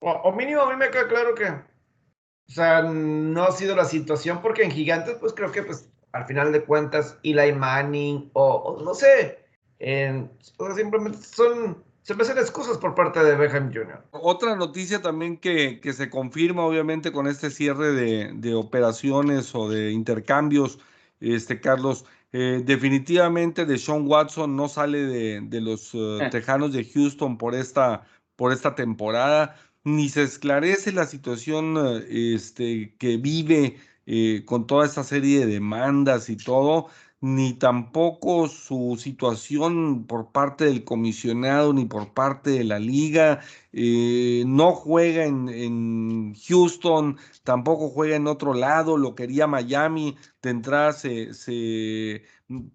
o, o mínimo a mí me queda claro que, o sea, no ha sido la situación porque en Gigantes pues creo que pues al final de cuentas Eli Manning o, no sé, en, simplemente son se me hacen excusas por parte de Beckham Jr. Otra noticia también que, que se confirma obviamente con este cierre de, de operaciones o de intercambios, este Carlos, eh, definitivamente de Sean Watson no sale de, de los uh, Tejanos de Houston por esta, por esta temporada, ni se esclarece la situación uh, este, que vive eh, con toda esta serie de demandas y todo ni tampoco su situación por parte del comisionado ni por parte de la liga. Eh, no juega en, Houston, tampoco juega en otro lado, lo quería Miami. De entrada se,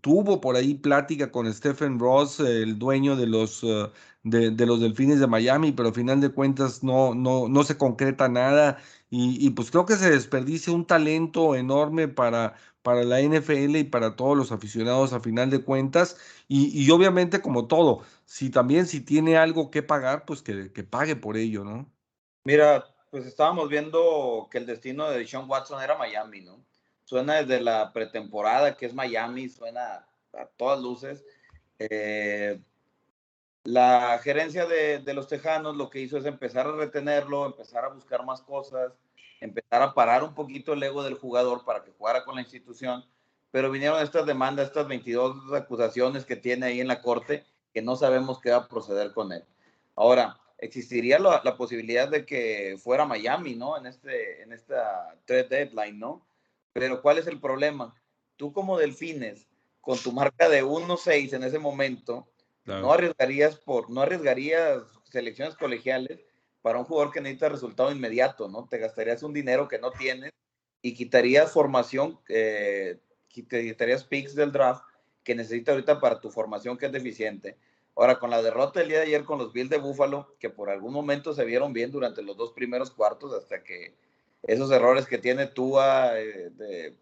tuvo por ahí plática con Stephen Ross, el dueño de los, eh, de, los Delfines de Miami, pero al final de cuentas no, no, no se concreta nada. Y, y pues creo que se desperdicia un talento enorme para para la NFL y para todos los aficionados a final de cuentas. Y, obviamente, como todo, si también si tiene algo que pagar, pues que, pague por ello, ¿no? Mira, pues estábamos viendo que el destino de Sean Watson era Miami, ¿no? Suena desde la pretemporada que es Miami, suena a todas luces. Eh, la gerencia de, de, los Tejanos lo que hizo es empezar a retenerlo, empezar a buscar más cosas, empezar a parar un poquito el ego del jugador para que jugara con la institución, pero vinieron estas demandas, estas 22 acusaciones que tiene ahí en la corte, que no sabemos qué va a proceder con él. Ahora, existiría la, la posibilidad de que fuera Miami, ¿no? En, este, en esta trade deadline, ¿no? Pero ¿cuál es el problema? Tú como Delfines, con tu marca de 1-6 en ese momento, no arriesgarías por, no arriesgarías selecciones colegiales para un jugador que necesita resultado inmediato, ¿no? Te gastarías un dinero que no tienes y quitarías formación, eh, quitarías picks del draft que necesita ahorita para tu formación que es deficiente. Ahora, con la derrota del día de ayer con los Bills de Buffalo, que por algún momento se vieron bien durante los dos primeros cuartos hasta que esos errores que tiene Tua eh, de,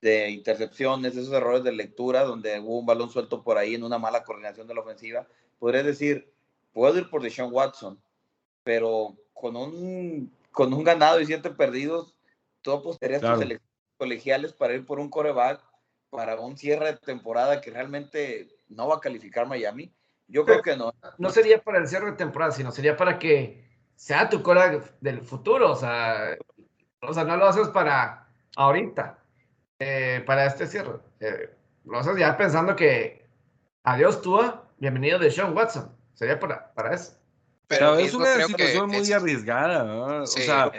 de, intercepciones, esos errores de lectura, donde hubo un balón suelto por ahí en una mala coordinación de la ofensiva, podrías decir, puedo ir por Deshaun Watson, pero con un, con un ganado y siete perdidos, tú apostarías tus elecciones colegiales para ir por un coreback para un cierre de temporada que realmente no va a calificar Miami. Yo creo que no. No sería para el cierre de temporada, sino sería para que sea tu cola del futuro. O sea, o sea no lo haces para ahorita, eh, para este cierre. Eh, lo haces ya pensando que adiós Tua, bienvenido de Sean Watson. Sería para, para eso. Pero, es una situación muy arriesgada. o sea,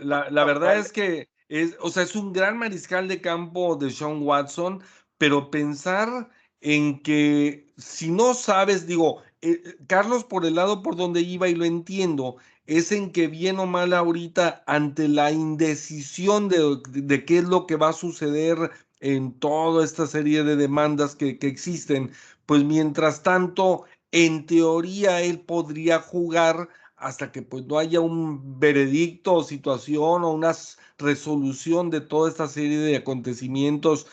la, la, verdad es que es, o sea, es un gran mariscal de campo de Sean Watson, pero pensar en que si no sabes, digo, eh, Carlos por el lado por donde iba y lo entiendo, es en que bien o mal ahorita ante la indecisión de, qué es lo que va a suceder en toda esta serie de demandas que, que existen, pues mientras tanto, en teoría él podría jugar hasta que pues no haya un veredicto o situación o una resolución de toda esta serie de acontecimientos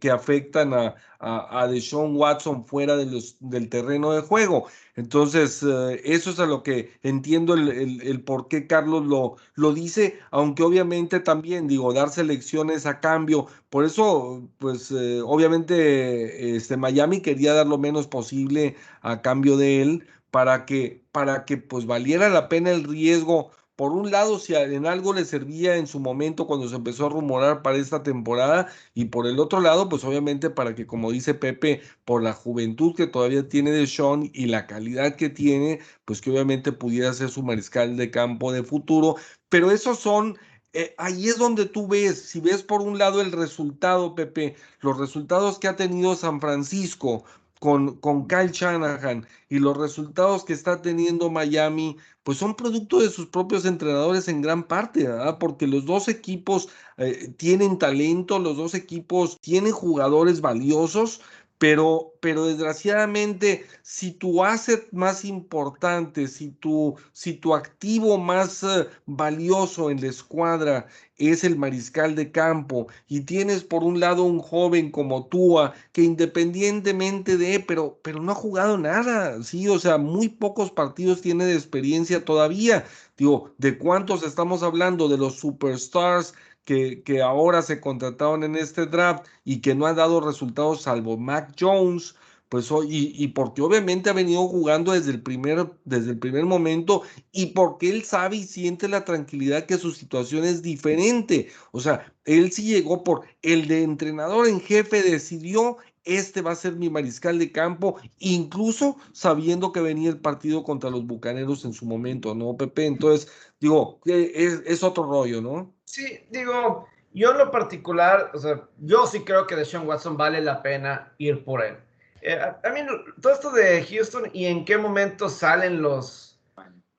que, afectan a, a, Deshaun Watson fuera de los, del terreno de juego. Entonces, eh, eso es a lo que entiendo el, el, por qué Carlos lo, lo dice, aunque obviamente también, digo, dar selecciones a cambio. Por eso, pues, eh, obviamente, este, Miami quería dar lo menos posible a cambio de él para que, para que, pues, valiera la pena el riesgo por un lado, si en algo le servía en su momento cuando se empezó a rumorar para esta temporada, y por el otro lado, pues obviamente para que, como dice Pepe, por la juventud que todavía tiene de Sean y la calidad que tiene, pues que obviamente pudiera ser su mariscal de campo de futuro. Pero esos son eh, ahí es donde tú ves, si ves por un lado el resultado, Pepe, los resultados que ha tenido San Francisco con, con Kyle Shanahan y los resultados que está teniendo Miami, pues son producto de sus propios entrenadores en gran parte, ¿verdad? Porque los dos equipos eh, tienen talento, los dos equipos tienen jugadores valiosos, pero, pero desgraciadamente, si tu asset más importante, si tu, si tu activo más eh, valioso en la escuadra es el mariscal de campo y tienes por un lado un joven como Tua que independientemente de, pero, pero no ha jugado nada, sí, o sea, muy pocos partidos tiene de experiencia todavía. Digo, ¿de cuántos estamos hablando? De los superstars que, ahora se contrataron en este draft y que no han dado resultados salvo Mac Jones, pues y, y, porque obviamente ha venido jugando desde el primer desde el primer momento y porque él sabe y siente la tranquilidad que su situación es diferente. O sea, él sí llegó por el de entrenador en jefe decidió este va a ser mi mariscal de campo, incluso sabiendo que venía el partido contra los Bucaneros en su momento, ¿no, Pepe? Entonces, digo, es otro rollo, ¿no? Sí, digo, yo en lo particular, o sea, yo sí creo que de Sean Watson vale la pena ir por él. Eh, a, mí, todo esto de Houston y en qué momento salen los,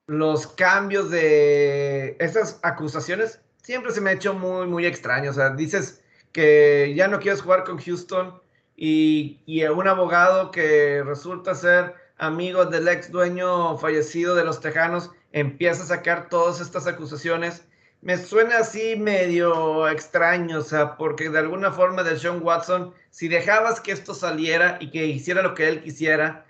los cambios de estas acusaciones, siempre se me ha hecho muy, muy extraño. O sea, dices que ya no quieres jugar con Houston y, y un abogado que resulta ser amigo del ex dueño fallecido de los Tejanos empieza a sacar todas estas acusaciones me suena así medio extraño, o sea, porque de alguna forma de Sean Watson, si dejabas que esto saliera y que hiciera lo que él quisiera,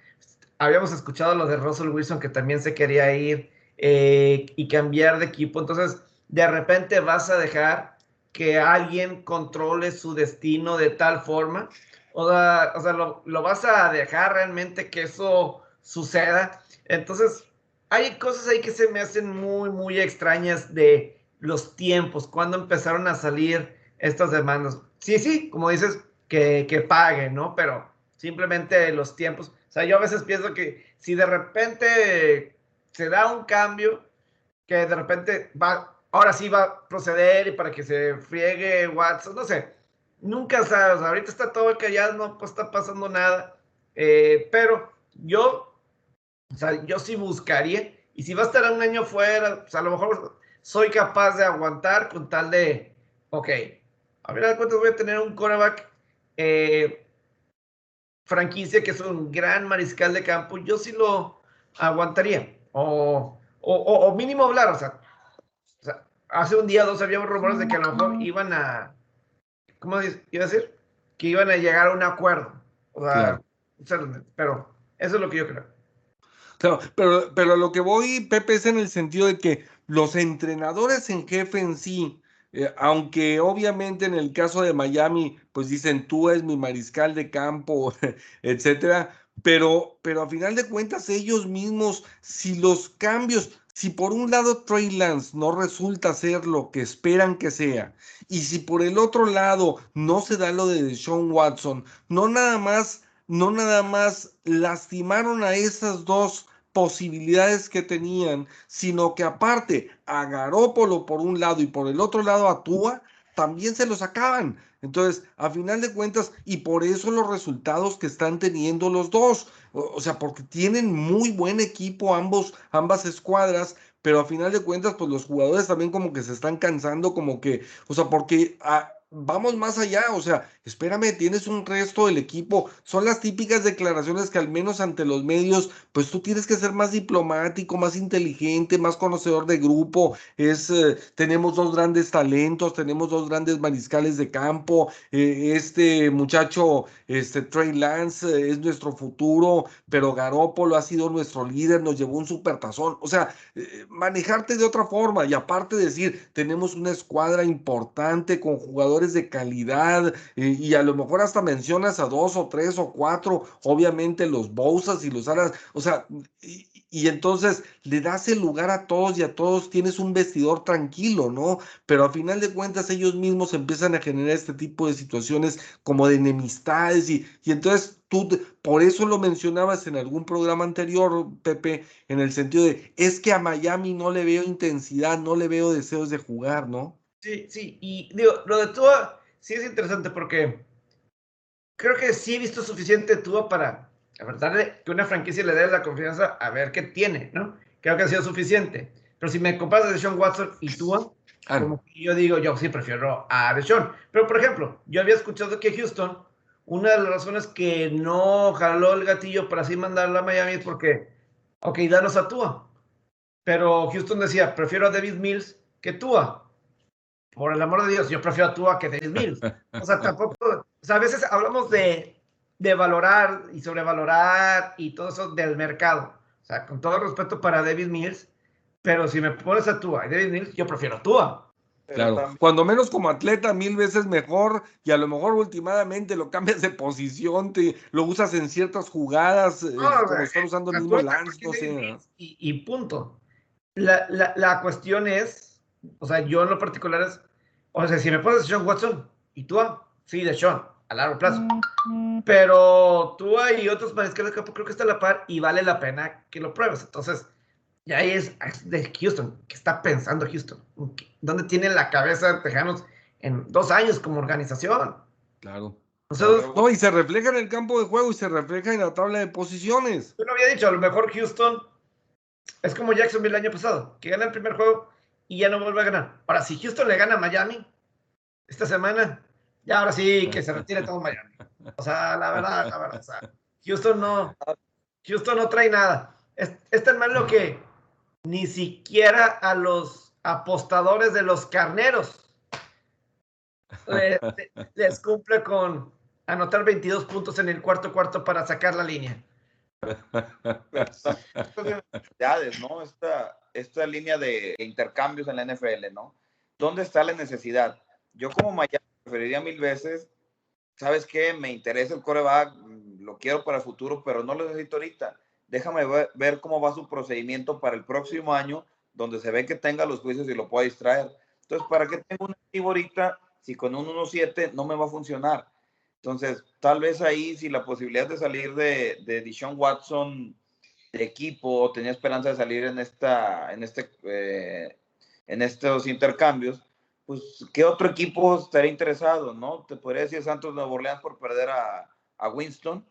habíamos escuchado lo de Russell Wilson que también se quería ir eh, y cambiar de equipo, entonces de repente vas a dejar que alguien controle su destino de tal forma, o sea, o sea lo, lo vas a dejar realmente que eso suceda, entonces hay cosas ahí que se me hacen muy, muy extrañas de los tiempos, cuando empezaron a salir estas demandas. Sí, sí, como dices, que, que paguen, ¿no? Pero simplemente los tiempos. O sea, yo a veces pienso que si de repente se da un cambio, que de repente va, ahora sí va a proceder y para que se friegue WhatsApp, no sé, nunca sabes, ahorita está todo callado, no está pasando nada, eh, pero yo, o sea, yo sí buscaría, y si va a estar un año fuera, pues a lo mejor soy capaz de aguantar con tal de, ok, a ver, a cuántos voy a tener un coreback eh, franquicia que es un gran mariscal de campo, yo sí lo aguantaría. O, o, o mínimo hablar, o sea, hace un día o dos había rumores de que a lo mejor iban a, ¿cómo iba a decir? Que iban a llegar a un acuerdo. O sea, pero eso es lo que yo creo. Claro, pero, pero lo que voy, Pepe, es en el sentido de que los entrenadores en jefe en sí, eh, aunque obviamente en el caso de Miami, pues dicen tú es mi mariscal de campo, etcétera, pero, pero a final de cuentas ellos mismos, si los cambios, si por un lado Trey Lance no resulta ser lo que esperan que sea, y si por el otro lado no se da lo de Sean Watson, no nada más, no nada más lastimaron a esas dos posibilidades que tenían, sino que aparte a Garópolo por un lado y por el otro lado a Tua, también se los acaban. Entonces, a final de cuentas, y por eso los resultados que están teniendo los dos, o, sea, porque tienen muy buen equipo ambos, ambas escuadras, pero a final de cuentas, pues los jugadores también como que se están cansando, como que, o sea, porque... A, vamos más allá, o sea, espérame, tienes un resto del equipo, son las típicas declaraciones que al menos ante los medios, pues tú tienes que ser más diplomático, más inteligente, más conocedor de grupo, es, eh, tenemos dos grandes talentos, tenemos dos grandes mariscales de campo, eh, este muchacho, este Trey Lance eh, es nuestro futuro, pero Garópolo ha sido nuestro líder, nos llevó un supertazón, o sea, manejarte de otra forma y aparte decir, tenemos una escuadra importante con jugadores de calidad y, a lo mejor hasta mencionas a dos o tres o cuatro, obviamente los Bousas y los Alas, o sea, y, entonces le das el lugar a todos y a todos tienes un vestidor tranquilo, ¿no? Pero a final de cuentas ellos mismos empiezan a generar este tipo de situaciones como de enemistades y, y entonces tú, por eso lo mencionabas en algún programa anterior, Pepe, en el sentido de, es que a Miami no le veo intensidad, no le veo deseos de jugar, ¿no? Sí, sí, y digo, lo de Tua sí es interesante porque creo que sí he visto suficiente Tua para darle que una franquicia le dé la confianza a ver qué tiene, ¿no? Creo que ha sido suficiente. Pero si me comparas de Sean Watson y Tua, como que yo digo, yo sí prefiero a Deshaun. Pero, por ejemplo, yo había escuchado que Houston, una de las razones que no jaló el gatillo para así mandarla a Miami es porque, ok, danos a Tua. Pero Houston decía, prefiero a David Mills que Tua por el amor de Dios, yo prefiero a Tua que David Mills. O sea, tampoco, o sea, a veces hablamos de, de valorar y sobrevalorar y todo eso del mercado. O sea, con todo respeto para David Mills, pero si me pones a Tua y David Mills, yo prefiero a Tua. Claro, cuando menos como atleta, mil veces mejor, y a lo mejor últimamente lo cambias de posición, te, lo usas en ciertas jugadas, eh, como están usando el mismo Lance, no sé. Y, y punto. La, la, la cuestión es o sea, yo en lo particular es, o sea, si me pones a Sean Watson y tú, sí, de Sean, a largo plazo. Pero tú y otros mariscales de campo creo que está a la par y vale la pena que lo pruebes. Entonces, ya ahí es, de Houston. ¿Qué está pensando Houston? ¿Dónde tiene la cabeza de Tejanos en dos años como organización? Claro. no, y se refleja en el campo de juego y se refleja en la tabla de posiciones. Yo lo había dicho, a lo mejor Houston es como Jacksonville el año pasado, que gana el primer juego y ya no vuelve a ganar. Ahora, si Houston le gana a Miami esta semana, ya ahora sí que se retire todo Miami. O sea, la verdad, la verdad. O Houston no, Houston no trae nada. Es, es tan malo que ni siquiera a los apostadores de los carneros les, cumple con anotar 22 puntos en el cuarto cuarto para sacar la línea. ¿no? Esta, esta línea de intercambios en la NFL, ¿no? ¿Dónde está la necesidad? Yo como Miami preferiría mil veces, ¿sabes qué? Me interesa el coreback, lo quiero para el futuro, pero no lo necesito ahorita. Déjame ver, cómo va su procedimiento para el próximo año, donde se ve que tenga los juicios y lo pueda distraer. Entonces, ¿para qué tengo un activo ahorita si con un 1-7 no me va a funcionar? Entonces, tal vez ahí, si la posibilidad de salir de, de Deshaun Watson de equipo tenía esperanza de salir en, esta, en, este, eh, en estos intercambios, pues, ¿qué otro equipo estaría interesado? ¿no? Te podría decir Santos Nuevo Orleans por perder a, a Winston.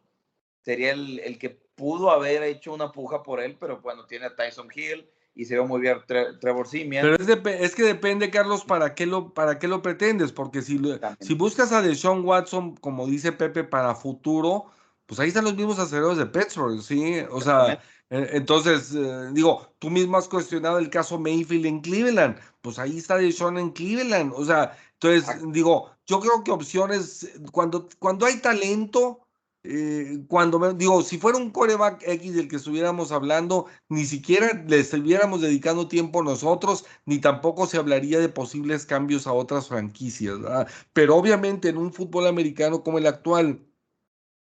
Sería el, el, que pudo haber hecho una puja por él, pero bueno, tiene a Tyson Hill y se ve muy bien Trevor Simeon. Pero es, es, que depende, Carlos, para qué lo, para qué lo pretendes, porque si, si buscas a Deshaun Watson, como dice Pepe, para futuro, pues ahí están los mismos aceleradores de Pittsburgh, ¿sí? O sea, entonces, eh, digo, tú mismo has cuestionado el caso Mayfield en Cleveland, pues ahí está Deshaun en Cleveland, o sea, entonces, digo, yo creo que opciones, cuando, cuando hay talento, eh, cuando digo, si fuera un coreback X del que estuviéramos hablando, ni siquiera le estuviéramos dedicando tiempo nosotros, ni tampoco se hablaría de posibles cambios a otras franquicias. Pero obviamente en un fútbol americano como el actual,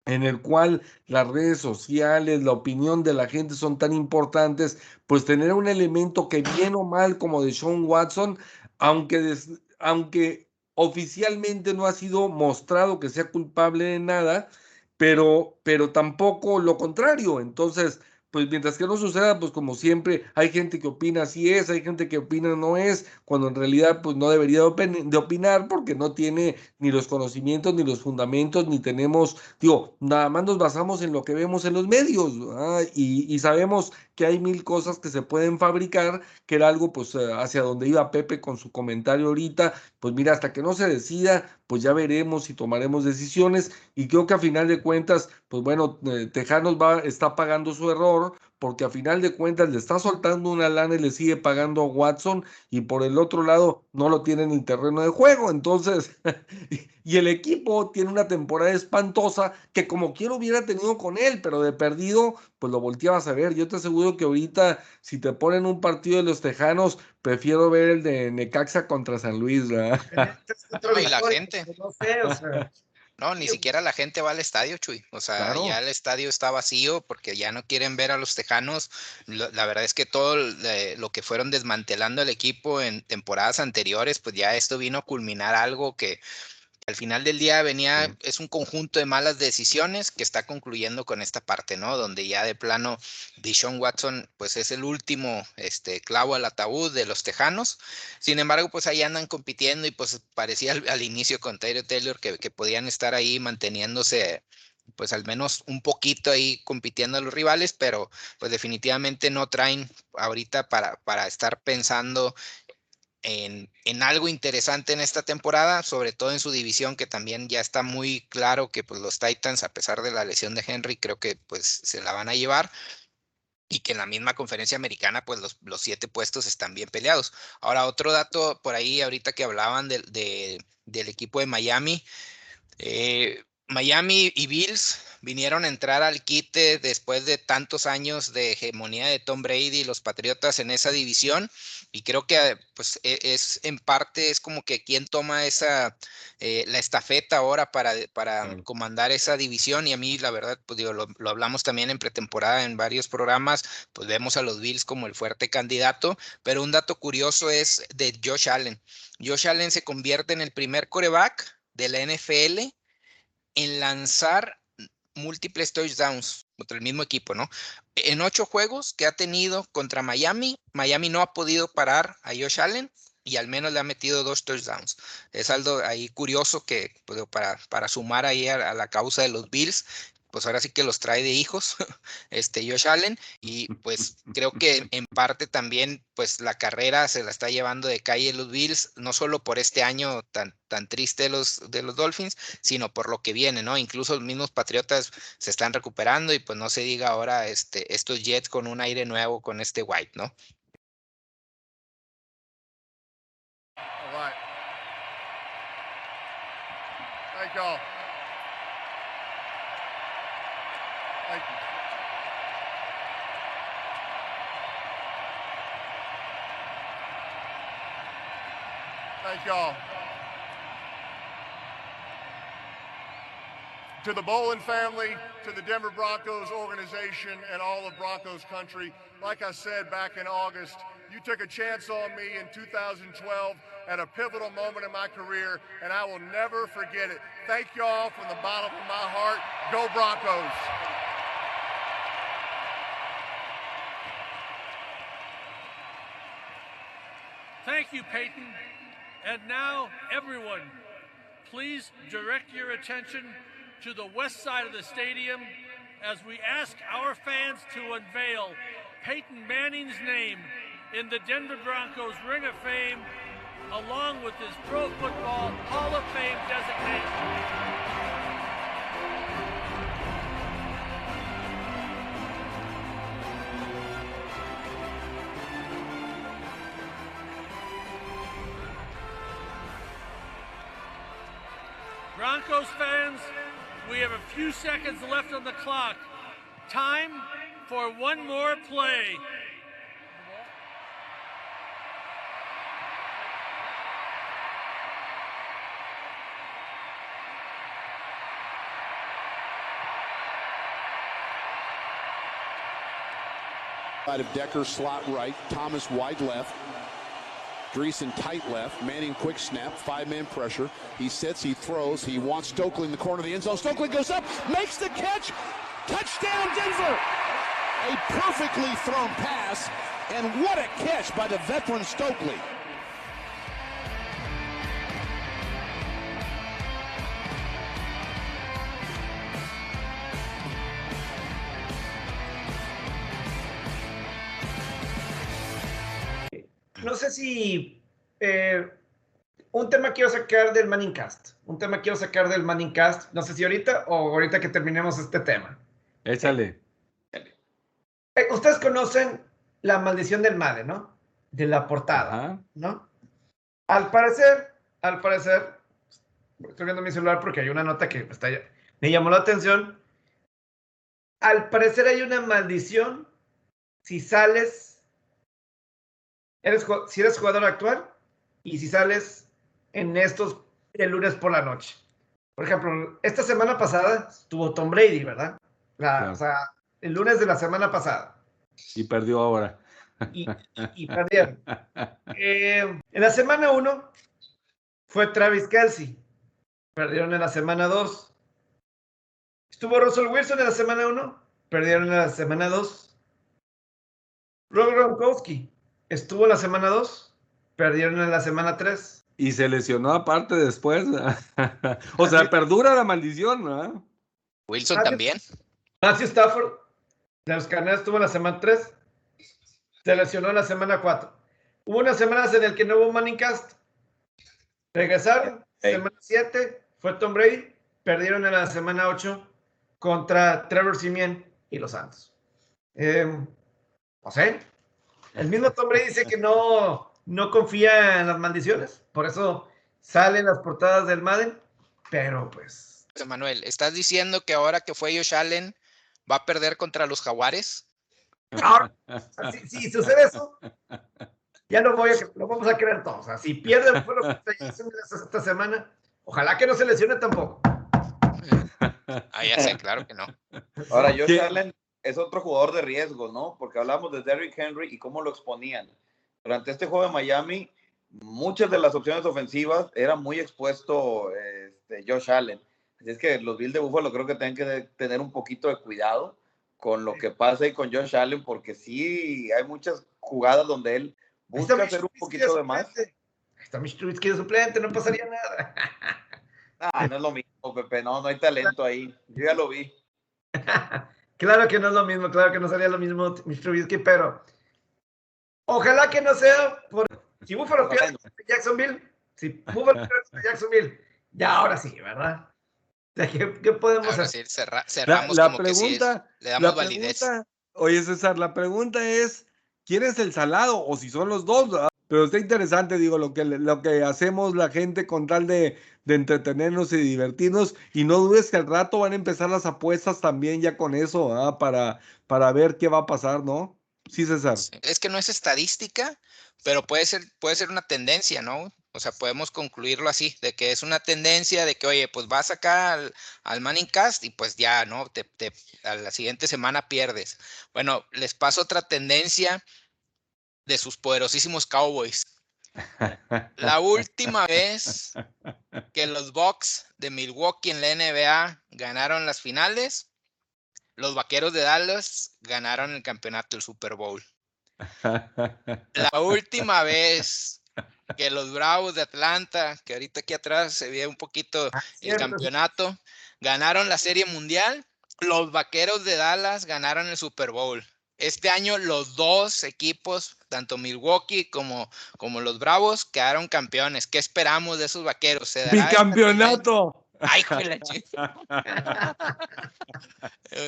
en el cual las redes sociales, la opinión de la gente son tan importantes, pues tener un elemento que bien o mal como de Sean Watson, aunque, aunque oficialmente no ha sido mostrado que sea culpable de nada, pero, pero tampoco lo contrario. Entonces, pues mientras que no suceda, pues como siempre, hay gente que opina así es, hay gente que opina no es, cuando en realidad pues no debería de opinar porque no tiene ni los conocimientos, ni los fundamentos, ni tenemos, digo, nada más nos basamos en lo que vemos en los medios y, y, sabemos que hay mil cosas que se pueden fabricar, que era algo pues eh, hacia donde iba Pepe con su comentario ahorita, pues mira, hasta que no se decida, pues ya veremos y tomaremos decisiones. Y creo que a final de cuentas, pues bueno, eh, Tejanos va, está pagando su error porque a final de cuentas le está soltando una lana y le sigue pagando a Watson y por el otro lado no lo tiene en terreno de juego. Entonces, y el equipo tiene una temporada espantosa que como quiero hubiera tenido con él, pero de perdido, pues lo volteabas a ver. Yo te aseguro que ahorita, si te ponen un partido de los Tejanos, prefiero ver el de Necaxa contra San Luis, ¿verdad? y la gente. No sé, o sea. No, ni siquiera la gente va al estadio, Chuy. O sea, ya el estadio está vacío porque ya no quieren ver a los tejanos. La verdad es que todo lo que fueron desmantelando el equipo en temporadas anteriores, pues ya esto vino a culminar algo que al final del día venía, es un conjunto de malas decisiones que está concluyendo con esta parte, ¿no? Donde ya de plano Dishon Watson, pues es el último este, clavo al ataúd de los Tejanos. Sin embargo, pues ahí andan compitiendo y pues parecía al, inicio con Tyler Taylor que, que podían estar ahí manteniéndose pues al menos un poquito ahí compitiendo a los rivales, pero pues definitivamente no traen ahorita para, para estar pensando en, algo interesante en esta temporada, sobre todo en su división, que también ya está muy claro que pues, los Titans, a pesar de la lesión de Henry, creo que pues se la van a llevar y que en la misma conferencia americana, pues los, los siete puestos están bien peleados. Ahora, otro dato por ahí, ahorita que hablaban de, del equipo de Miami, eh, Miami y Bills vinieron a entrar al quite después de tantos años de hegemonía de Tom Brady y los Patriotas en esa división. Y creo que pues e, es en parte es como que quien toma esa eh, la estafeta ahora para, para comandar esa división. Y a mí la verdad pues digo lo, lo, hablamos también en pretemporada en varios programas pues vemos a los Bills como el fuerte candidato. Pero un dato curioso es de Josh Allen. Josh Allen se convierte en el primer coreback de la NFL en lanzar múltiples touchdowns contra el mismo equipo, ¿no? En ocho juegos que ha tenido contra Miami, Miami no ha podido parar a Josh Allen y al menos le ha metido dos touchdowns. Es algo ahí curioso que pues, para, para sumar ahí a, la causa de los Bills, pues ahora sí que los trae de hijos, este Josh Allen, y pues creo que en parte también pues la carrera se la está llevando de calle los Bills, no solo por este año tan, tan triste de los, de los Dolphins, sino por lo que viene, ¿no? Incluso los mismos Patriotas se están recuperando y pues no se diga ahora este, estos Jets con un aire nuevo con este White, ¿no? Thank Thank y'all. To the Bolin family, to the Denver Broncos organization, and all of Broncos country, like I said back in August, you took a chance on me in 2012 at a pivotal moment in my career, and I will never forget it. Thank y'all from the bottom of my heart. Go Broncos! Thank you, Peyton. And now, everyone, please direct your attention to the west side of the stadium as we ask our fans to unveil Peyton Manning's name in the Denver Broncos Ring of Fame, along with his Pro Football Hall of Fame designation. Seconds left on the clock. Time for one more play. Of Decker slot right, Thomas wide left, Dreesen tight left, Manning quick snap, five man pressure. He sits, he throws, he wants Stokely in the corner of the end zone. Stokely goes up, makes the catch, touchdown Denver! A perfectly thrown pass, and what a catch by the veteran Stokely. Si eh, un tema quiero sacar del Manning Cast. Un tema quiero sacar del Manning Cast. No sé si ahorita o ahorita que terminemos este tema. Échale. Eh, ustedes conocen la maldición del Madden, ¿no? De la portada, Ajá. ¿no? Al parecer, al parecer, estoy viendo mi celular porque hay una nota que está, me llamó la atención. Al parecer hay una maldición si sales, eres, si eres jugador actual y si sales en estos el lunes por la noche. Por ejemplo, esta semana pasada estuvo Tom Brady, ¿verdad? La- Claro. O sea, el lunes de la semana pasada. Y perdió ahora. Y, y perdieron. Eh, en la semana 1 fue Travis Kelsey. Perdieron en la semana 2. Estuvo Russell Wilson en la semana 1. Perdieron en la semana 2. Rob Gronkowski estuvo en la semana 2. Perdieron en la semana 3. Y se lesionó aparte después. o sea, perdura la maldición, ¿no? Wilson Ah, también. Matthew Stafford de los Canales estuvo en la semana 3. Se lesionó en la semana 4. Hubo unas semanas en las que no hubo Manning Cast. Regresaron. Hey. Semana 7 fue Tom Brady. Perdieron en la semana 8 contra Trevor Simeon y los Santos. Eh, no sé. El mismo Tom Brady dice que no, no confía en las maldiciones. Por eso salen las portadas del Madden. Pero pues. Manuel, ¿estás diciendo que ahora que fue Josh Allen va a perder contra los Jaguares? Ahora, si, si sucede eso, ya lo, voy a, lo vamos a creer todos. O sea, si pierde fuero contra Jacksonville esta, esta semana, ojalá que no se lesione tampoco. Ah, ya sé, claro que no. Ahora, Josh ¿Qué? Allen es otro jugador de riesgo, ¿no? Porque hablamos de Derrick Henry y cómo lo exponían. Durante este juego de Miami, muchas de las opciones ofensivas era muy expuesto este, Josh Allen. Así es que los Bills de Buffalo creo que tienen que tener un poquito de cuidado con lo que pasa ahí con Josh Allen, porque sí hay muchas jugadas donde él está busca Mitch hacer un poquito de más. está Mitch Trubisky de suplente, no pasaría nada. Ah, no es lo mismo, Pepe, no, no hay talento ahí. Yo ya lo vi. Claro que no es lo mismo, claro que no sería lo mismo Mitch Trubisky, pero ojalá que no sea por si Buffalo pierde Jacksonville, si Buffalo pierde Jacksonville, ya ahora sí, ¿verdad? O sea, ¿qué, qué podemos Ahora hacer? sí, cerra- La, cerramos la como que sí, es- pregunta, le damos la validez. pregunta, oye César, la pregunta es, ¿quién es el salado o si son los dos? ¿verdad? Pero está interesante, digo, lo que, lo que hacemos la gente con tal de, de entretenernos y divertirnos y no dudes que al rato van a empezar las apuestas también ya con eso, para, para ver qué va a pasar, ¿no? Sí, César. Es que no es estadística, pero puede ser, puede ser una tendencia, ¿no? O sea, podemos concluirlo así, de que es una tendencia de que, oye, pues vas acá al, al Manning Cast y pues ya, ¿no? Te, te- a la siguiente semana pierdes. Bueno, les paso otra tendencia de sus poderosísimos Cowboys. La última vez que los Bucks de Milwaukee en la NBA ganaron las finales, los Vaqueros de Dallas ganaron el campeonato del Super Bowl. La última vez que los Bravos de Atlanta, que ahorita aquí atrás se ve un poquito el cierto. campeonato, ganaron la Serie Mundial, los Vaqueros de Dallas ganaron el Super Bowl. Este año los dos equipos, tanto Milwaukee como, como los Bravos, quedaron campeones. ¿Qué esperamos de esos Vaqueros? ¿Se dará esta ¡Bicampeonato! Ay, la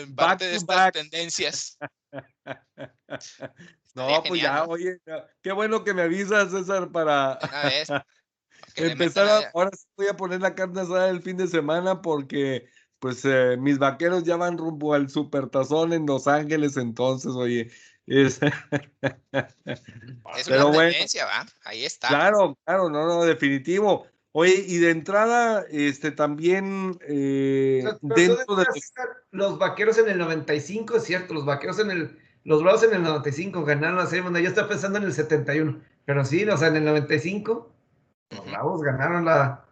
Back parte de estas back. tendencias. No, pues genial, ya, oye, qué bueno que me avisas, César, para... Empezar a- ahora sí voy a poner la carne asada el fin de semana porque pues eh, mis vaqueros ya van rumbo al supertazón en Los Ángeles entonces, oye, es Es pero una bueno. tendencia, ¿va? Ahí está. Claro, claro, no, no, definitivo. Oye, y de entrada, este también eh, dentro de los vaqueros en el 95, es cierto, los vaqueros en el, los bravos en el 95 ganaron la serie mundial, yo estaba pensando en el 71, pero sí, o sea, en el 95, los bravos ganaron la,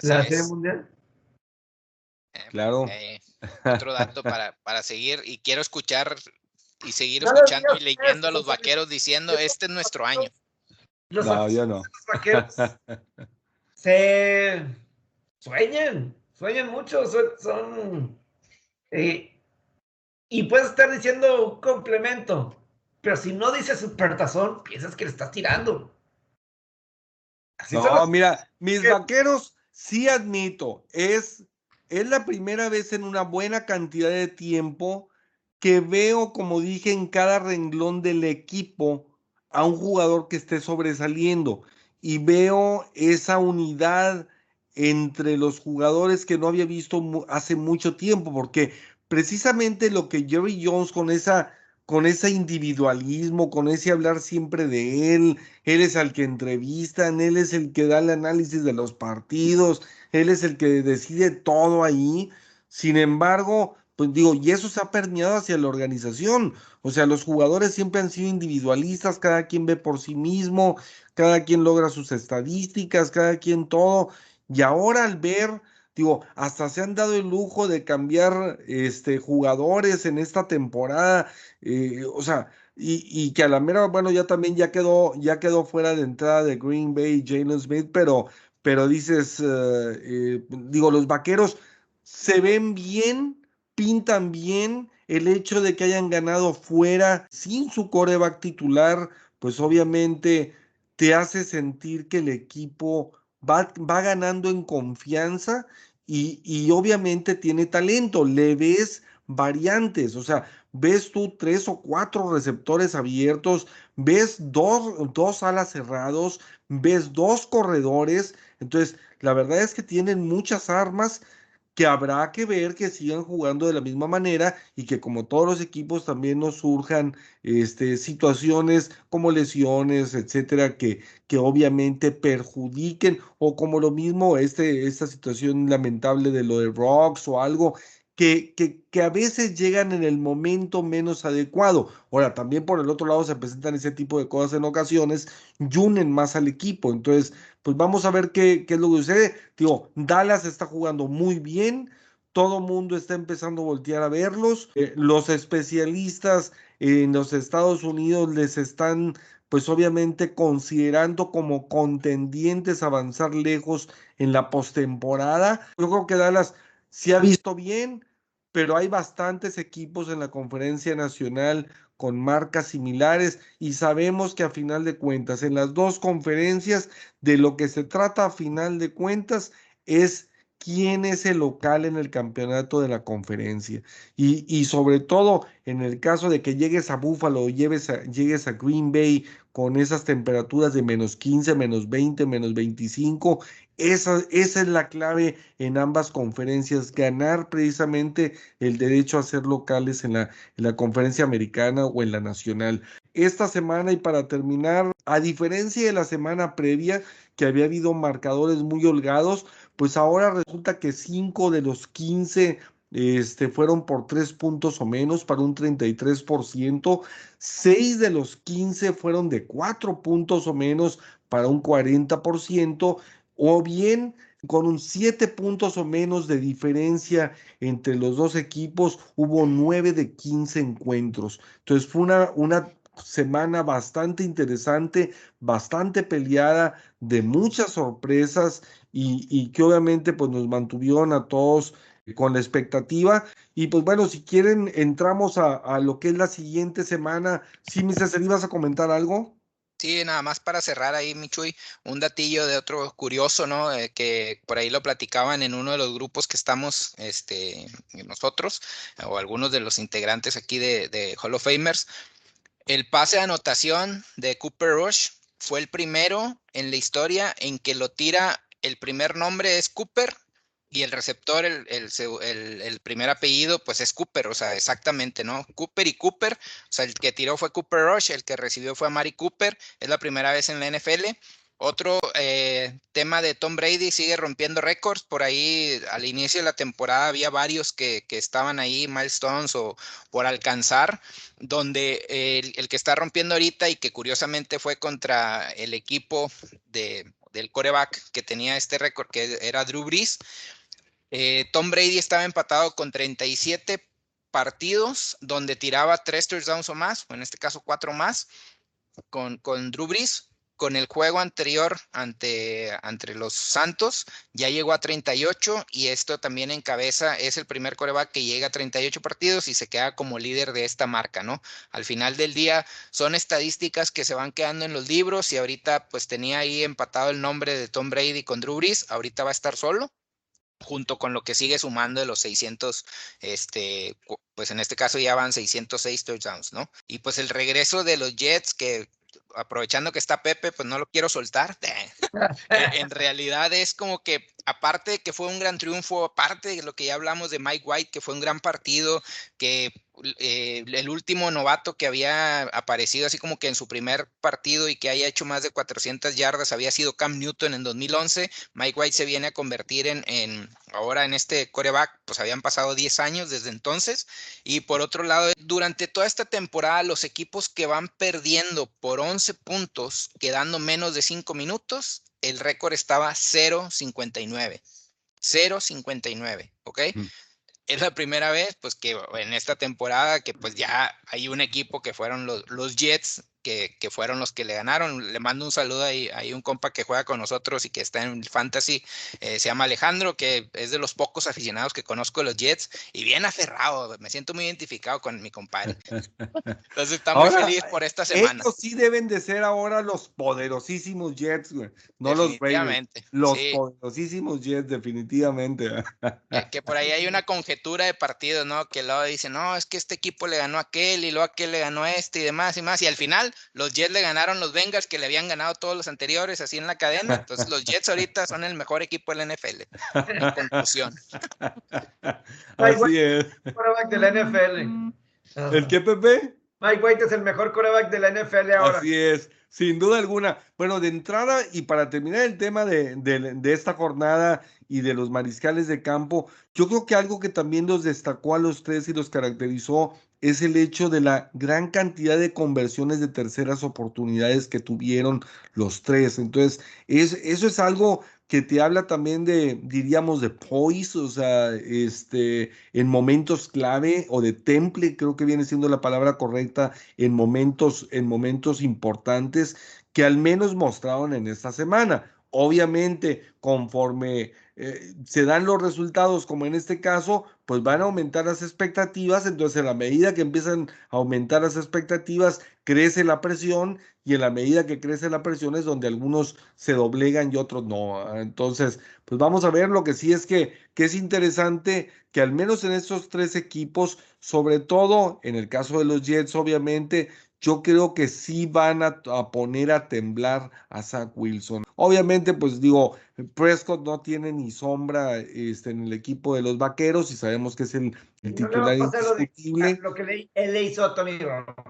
la serie mundial. Claro. Eh, otro dato para, para seguir y quiero escuchar y seguir No escuchando y leyendo a los vaqueros diciendo este es nuestro año. Los No, yo no. vaqueros se sueñan, sueñan mucho, son, son eh, y puedes estar diciendo un complemento, pero si no dices supertazón, piensas que le estás tirando. Así No, los- mira, mis ¿Qué? vaqueros, sí admito, es, es la primera vez en una buena cantidad de tiempo que veo, como dije, en cada renglón del equipo a un jugador que esté sobresaliendo y veo esa unidad entre los jugadores que no había visto hace mucho tiempo, porque precisamente lo que Jerry Jones con esa con ese individualismo, con ese hablar siempre de él, él es el que entrevistan, él es el que da el análisis de los partidos, él es el que decide todo ahí. Sin embargo, pues digo, y eso se ha permeado hacia la organización. O sea, los jugadores siempre han sido individualistas, cada quien ve por sí mismo, cada quien logra sus estadísticas, cada quien todo. Y ahora al ver, digo, hasta se han dado el lujo de cambiar este, jugadores en esta temporada. eh, o sea, y, que a la mera, bueno, ya también ya quedó, ya quedó fuera de entrada de Green Bay, Jalen Smith, pero, pero dices, eh, eh, digo, los vaqueros se ven bien, pintan bien. El hecho de que hayan ganado fuera sin su coreback titular, pues obviamente te hace sentir que el equipo va, va ganando en confianza y, y obviamente tiene talento. Le ves variantes, o sea, ves tú tres o cuatro receptores abiertos, ves dos, dos alas cerrados, ves dos corredores. Entonces, la verdad es que tienen muchas armas que habrá que ver que sigan jugando de la misma manera y que como todos los equipos también nos surjan este, situaciones como lesiones, etcétera, que, que obviamente perjudiquen o como lo mismo este, esta situación lamentable de lo de Rocks o algo que, que, que, a veces llegan en el momento menos adecuado. Ahora, también por el otro lado se presentan ese tipo de cosas en ocasiones y unen más al equipo. Entonces, pues vamos a ver qué, qué es lo que sucede. Digo, Dallas está jugando muy bien. Todo mundo está empezando a voltear a verlos. Eh, los especialistas en los Estados Unidos les están, pues obviamente, considerando como contendientes avanzar lejos en la postemporada. Yo creo que Dallas se ha visto bien, pero hay bastantes equipos en la conferencia nacional con marcas similares y sabemos que a final de cuentas, en las dos conferencias, de lo que se trata a final de cuentas es quién es el local en el campeonato de la conferencia. Y, sobre todo en el caso de que llegues a Buffalo o llegues a, Green Bay con esas temperaturas de menos 15, menos 20, menos 25, esa, es la clave en ambas conferencias, ganar precisamente el derecho a ser locales en la conferencia americana o en la nacional. Esta semana y para terminar, a diferencia de la semana previa, que había habido marcadores muy holgados, pues ahora resulta que 5 de los 15 este, fueron por 3 puntos o menos para un 33%, 6 de los 15 fueron de 4 puntos o menos para un 40%, o bien con un 7 puntos o menos de diferencia entre los dos equipos, hubo 9 de 15 encuentros. Entonces fue una, una semana bastante interesante, bastante peleada, de muchas sorpresas y, que obviamente pues nos mantuvieron a todos con la expectativa. Y pues bueno, si quieren, entramos a, a lo que es la siguiente semana. Sí, mi César, ¿ibas a comentar algo? Sí, nada más para cerrar ahí, Michuy, un datillo de otro curioso, ¿no? Eh, que por ahí lo platicaban en uno de los grupos que estamos, este, nosotros, o algunos de los integrantes aquí de, de Hall of Famers. El pase de anotación de Cooper Rush fue el primero en la historia en que lo tira, el primer nombre es Cooper y el receptor, el, el, el, primer apellido, pues es Cooper, o sea, exactamente, ¿no? Cooper y Cooper, o sea, el que tiró fue Cooper Rush, el que recibió fue Mari Cooper, es la primera vez en la NFL. Otro eh, tema de Tom Brady sigue rompiendo récords. Por ahí al inicio de la temporada había varios que, que estaban ahí, milestones o por alcanzar, donde el, el, que está rompiendo ahorita y que curiosamente fue contra el equipo de, del coreback que tenía este récord, que era Drew Brees. Eh, Tom Brady estaba empatado con 37 partidos donde tiraba tres touchdowns o más, o en este caso cuatro más, con, con Drew Brees con el juego anterior ante, los Santos, ya llegó a 38 y esto también encabeza, es el primer coreback que llega a 38 partidos y se queda como líder de esta marca, ¿no? Al final del día son estadísticas que se van quedando en los libros y ahorita pues tenía ahí empatado el nombre de Tom Brady con Drew Brees, ahorita va a estar solo junto con lo que sigue sumando de los 600, este, pues en este caso ya van 606 touchdowns, ¿no? Y pues el regreso de los Jets, que aprovechando que está Pepe, pues no lo quiero soltar. en realidad es como que, aparte de que fue un gran triunfo, aparte de lo que ya hablamos de Mike White, que fue un gran partido, que eh, el último novato que había aparecido así como que en su primer partido y que haya hecho más de 400 yardas había sido Cam Newton en 2011. Mike White se viene a convertir en, en ahora en este coreback, pues habían pasado 10 años desde entonces. Y por otro lado, durante toda esta temporada, los equipos que van perdiendo por 11 puntos, quedando menos de 5 minutos, el récord estaba 0.59. 0.59, ¿ok? Mm es la primera vez, pues que en esta temporada que pues ya hay un equipo que fueron los, los Jets que, que, fueron los que le ganaron. Le mando un saludo ahí, hay un compa que juega con nosotros y que está en Fantasy, eh, se llama Alejandro, que es de los pocos aficionados que conozco los Jets y bien aferrado, me siento muy identificado con mi compadre. Entonces está muy feliz por esta semana. Estos sí deben de ser ahora los poderosísimos Jets, güey. no los Ravens. Los poderosísimos Jets, definitivamente. Eh, que por ahí hay una conjetura de partidos, ¿no? Que luego dicen, no, es que este equipo le ganó a aquel y luego aquel le ganó a este y demás y más, y al final los Jets le ganaron los Bengals que le habían ganado todos los anteriores así en la cadena. Entonces los Jets ahorita son el mejor equipo de la NFL. En conclusión. Así es. Coreback de la NFL. ¿El qué, Pepe? Mike White es el mejor coreback de la NFL ahora. Así es, sin duda alguna. Bueno, de entrada y para terminar el tema de, de, esta jornada y de los mariscales de campo, yo creo que algo que también los destacó a los tres y los caracterizó es el hecho de la gran cantidad de conversiones de terceras oportunidades que tuvieron los tres. Entonces, es, eso es algo que te habla también de, diríamos, de poise, o sea, este, en momentos clave o de temple, creo que viene siendo la palabra correcta, en momentos, en momentos importantes que al menos mostraron en esta semana. Obviamente, conforme eh, se dan los resultados, como en este caso, pues van a aumentar las expectativas. Entonces, en la medida que empiezan a aumentar las expectativas, crece la presión y en la medida que crece la presión es donde algunos se doblegan y otros no. Entonces, pues vamos a ver. Lo que sí es que, que es interesante que al menos en estos tres equipos, sobre todo en el caso de los Jets, obviamente, yo creo que sí van a, a, poner a temblar a Zach Wilson. Obviamente, pues digo, Prescott no tiene ni sombra este, en el equipo de los vaqueros y sabemos que es el, el titular no indiscutible. Lo, que le, él le hizo a Tony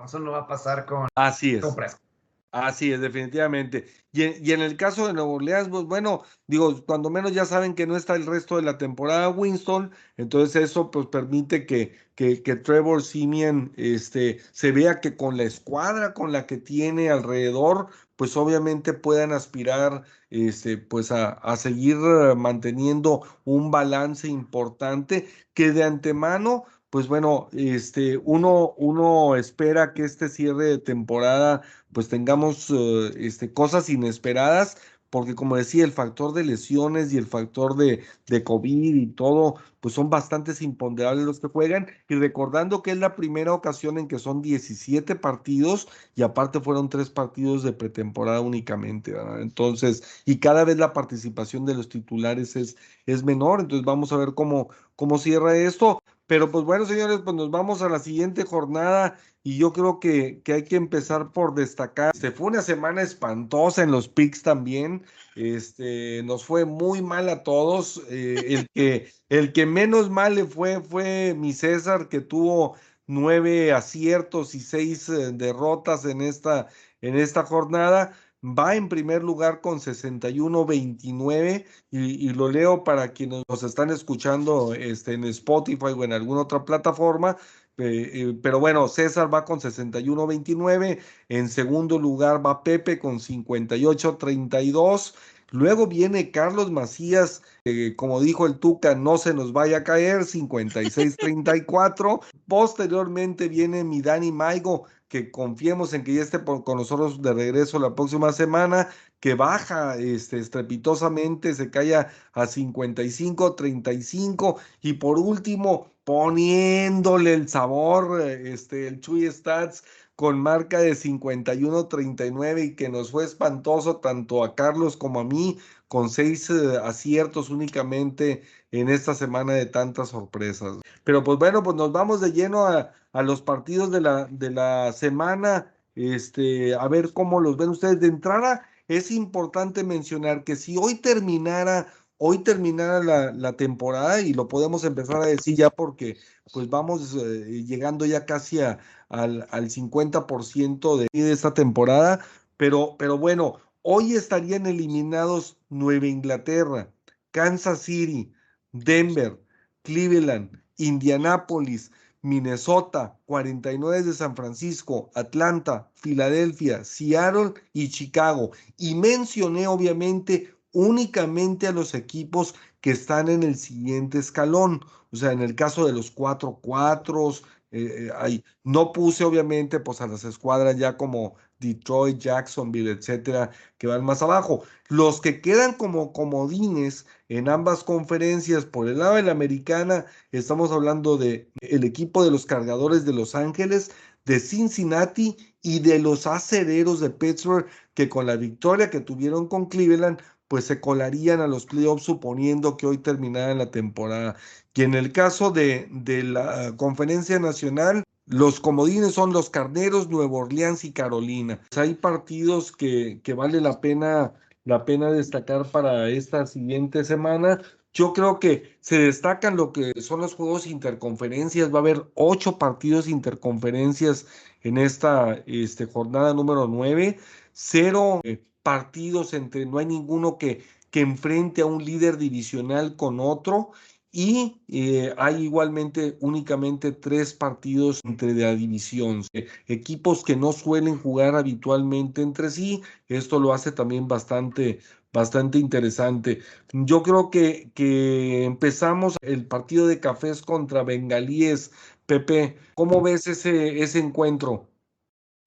eso no va a pasar con, Así es. con Prescott. Así es, definitivamente. Y en, y en, el caso de Nuevo Orleans, pues bueno, digo, cuando menos ya saben que no está el resto de la temporada Winston, entonces eso pues permite que, que, que Trevor Simeon este, se vea que con la escuadra con la que tiene alrededor, pues obviamente puedan aspirar este, pues a, a seguir manteniendo un balance importante que de antemano pues bueno, este, uno, uno espera que este cierre de temporada, pues tengamos uh, este, cosas inesperadas, porque como decía, el factor de lesiones y el factor de, de COVID y todo, pues son bastantes imponderables los que juegan. Y recordando que es la primera ocasión en que son 17 partidos y aparte fueron tres partidos de pretemporada únicamente, ¿verdad? Entonces, y cada vez la participación de los titulares es, es menor, entonces vamos a ver cómo, cómo cierra esto Pero pues bueno, señores, pues nos vamos a la siguiente jornada y yo creo que, que hay que empezar por destacar. Se fue una semana espantosa en los picks también. Este, nos fue muy mal a todos. Eh, el, que, el que menos mal le fue fue mi César, que tuvo nueve aciertos y seis eh, derrotas en esta, en esta jornada. Va en primer lugar con 61-29 y, y, lo leo para quienes nos están escuchando este, en Spotify o en alguna otra plataforma. Eh, eh, pero bueno, César va con 61-29. En segundo lugar va Pepe con 58-32. Luego viene Carlos Macías, eh, como dijo el Tuca, no se nos vaya a caer, 56-34. Posteriormente viene mi Dani Maigo, que confiemos en que ya esté por, con nosotros de regreso la próxima semana, que baja este, estrepitosamente, se cae a 55-35. Y por último, poniéndole el sabor, este, el Chuy Stats con marca de 51-39 y que nos fue espantoso tanto a Carlos como a mí, con seis eh, aciertos únicamente en esta semana de tantas sorpresas. Pero pues bueno, pues nos vamos de lleno a, a los partidos de la, de la semana, este, a ver cómo los ven ustedes. De entrada, es importante mencionar que si hoy terminara hoy terminara la, temporada y lo podemos empezar a decir ya porque pues vamos eh, llegando ya casi al, al 50% de, de esta temporada, pero, pero bueno, hoy estarían eliminados Nueva Inglaterra, Kansas City, Denver, Cleveland, Indianápolis, Minnesota, 49 de San Francisco, Atlanta, Filadelfia, Seattle y Chicago. Y mencioné obviamente únicamente a los equipos que están en el siguiente escalón. O sea, en el caso de los cuatro cuatros, eh, eh, ahí. No puse obviamente pues a las escuadras ya como Detroit, Jacksonville, etcétera, que van más abajo. Los que quedan como comodines en ambas conferencias, por el lado de la americana, estamos hablando de equipo de los cargadores de Los Ángeles, de Cincinnati y de los acereros de Pittsburgh, que con la victoria que tuvieron con Cleveland, pues se colarían a los playoffs suponiendo que hoy terminara la temporada. Y en el caso de, de la conferencia nacional, los comodines son los Carneros, Nueva Orleans y Carolina. Pues hay partidos que, que vale la pena, la pena destacar para esta siguiente semana. Yo creo que se destacan lo que son los juegos interconferencias. Va a haber ocho partidos interconferencias en esta este, jornada número nueve. Cero eh, partidos entre, no hay ninguno que, que enfrente a un líder divisional con otro y eh, hay igualmente únicamente tres partidos entre la división, eh, equipos que no suelen jugar habitualmente entre sí, esto lo hace también bastante, bastante interesante. Yo creo que, que empezamos el partido de cafés contra bengalíes. Pepe, ¿cómo ves ese, ese encuentro?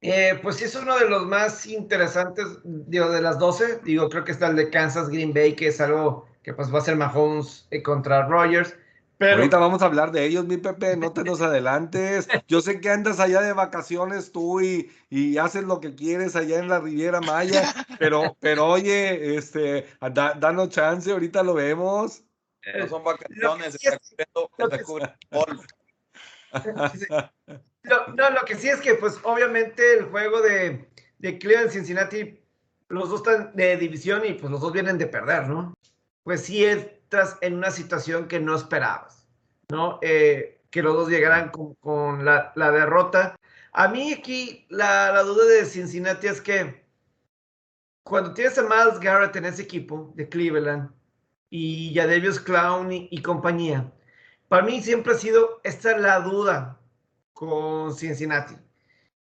Eh, pues sí, es uno de los más interesantes, digo, de las 12. Digo, creo que está el de Kansas Green Bay, que es algo que pues va a ser Mahomes eh, contra Rogers. Pero... Ahorita vamos a hablar de ellos, mi Pepe, no te nos adelantes. Yo sé que andas allá de vacaciones tú y, y haces lo que quieres allá en la Riviera Maya, pero, pero oye, este, da, danos chance, ahorita lo vemos. No son vacaciones, lo que sí es, No, lo que sí es que, pues, obviamente el juego de, de Cleveland Cincinnati, los dos están de división y pues los dos vienen de perder, ¿no? Pues sí entras en una situación que no esperabas, ¿no? Eh, que los dos llegaran con, la, derrota. A mí aquí la, duda de Cincinnati es que cuando tienes a Miles Garrett en ese equipo de Cleveland y a Davis Clown y compañía, para mí siempre ha sido esta la duda con Cincinnati.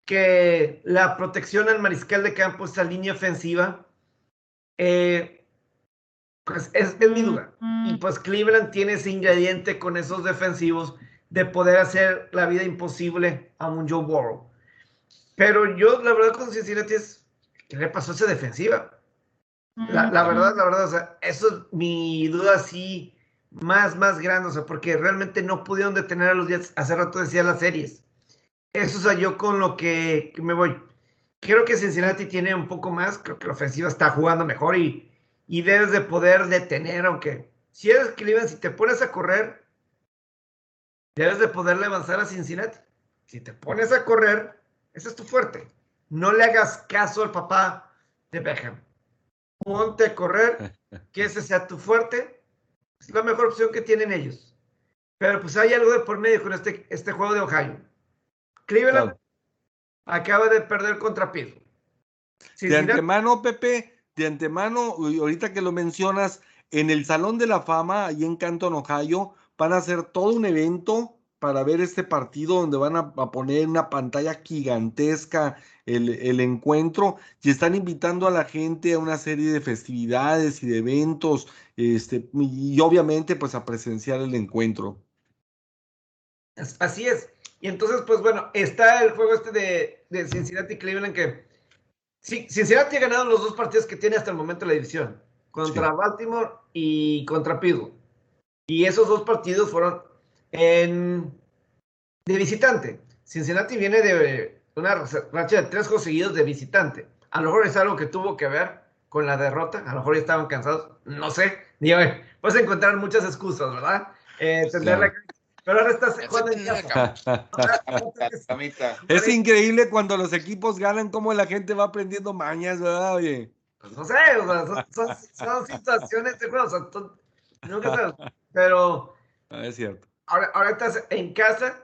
Que la protección al mariscal de campo, esa línea ofensiva, eh, pues es, es, mi duda. Y pues Cleveland tiene ese ingrediente con esos defensivos de poder hacer la vida imposible a un Joe Burrow. Pero yo, la verdad, con Cincinnati es, ¿qué le pasó a esa defensiva? La, la verdad, la verdad, o sea, eso es mi duda así más, más grande, o sea, porque realmente no pudieron detener a los Jets, hace rato decía las series. Eso es yo con lo que, que, me voy. Creo que Cincinnati tiene un poco más, creo que la ofensiva está jugando mejor y, y debes de poder detener, aunque si eres Cleveland, si te pones a correr, debes de poderle avanzar a Cincinnati. Si te pones a correr, ese es tu fuerte. No le hagas caso al papá de Beckham. Ponte a correr, que ese sea tu fuerte. Es la mejor opción que tienen ellos. Pero pues hay algo de por medio con este, este juego de Ohio. Cleveland acaba de perder contra Pittsburgh. De antemano, Pepe, de antemano, ahorita que lo mencionas, en el Salón de la Fama, ahí en Canton, Ohio, van a hacer todo un evento para ver este partido donde van a, poner una pantalla gigantesca el, el, encuentro y están invitando a la gente a una serie de festividades y de eventos este, y obviamente pues a presenciar el encuentro. Así es. Y entonces, pues bueno, está el juego este de, de Cincinnati y Cleveland que sí, Cincinnati ha ganado los dos partidos que tiene hasta el momento la división, contra Baltimore y contra Pittsburgh. Y esos dos partidos fueron en, de visitante. Cincinnati viene de una racha de tres juegos seguidos de visitante. A lo mejor es algo que tuvo que ver con la derrota, a lo mejor ya estaban cansados, no sé, ni puedes encontrar muchas excusas, ¿verdad? Eh, pero ahora estás jugando en casa. Es increíble cuando los equipos ganan, como la gente va aprendiendo mañas, ¿verdad? Oye. Pues no sé, son, situaciones de juego, nunca sabes. Pero. Ah, es cierto. Ahora, ahora estás en casa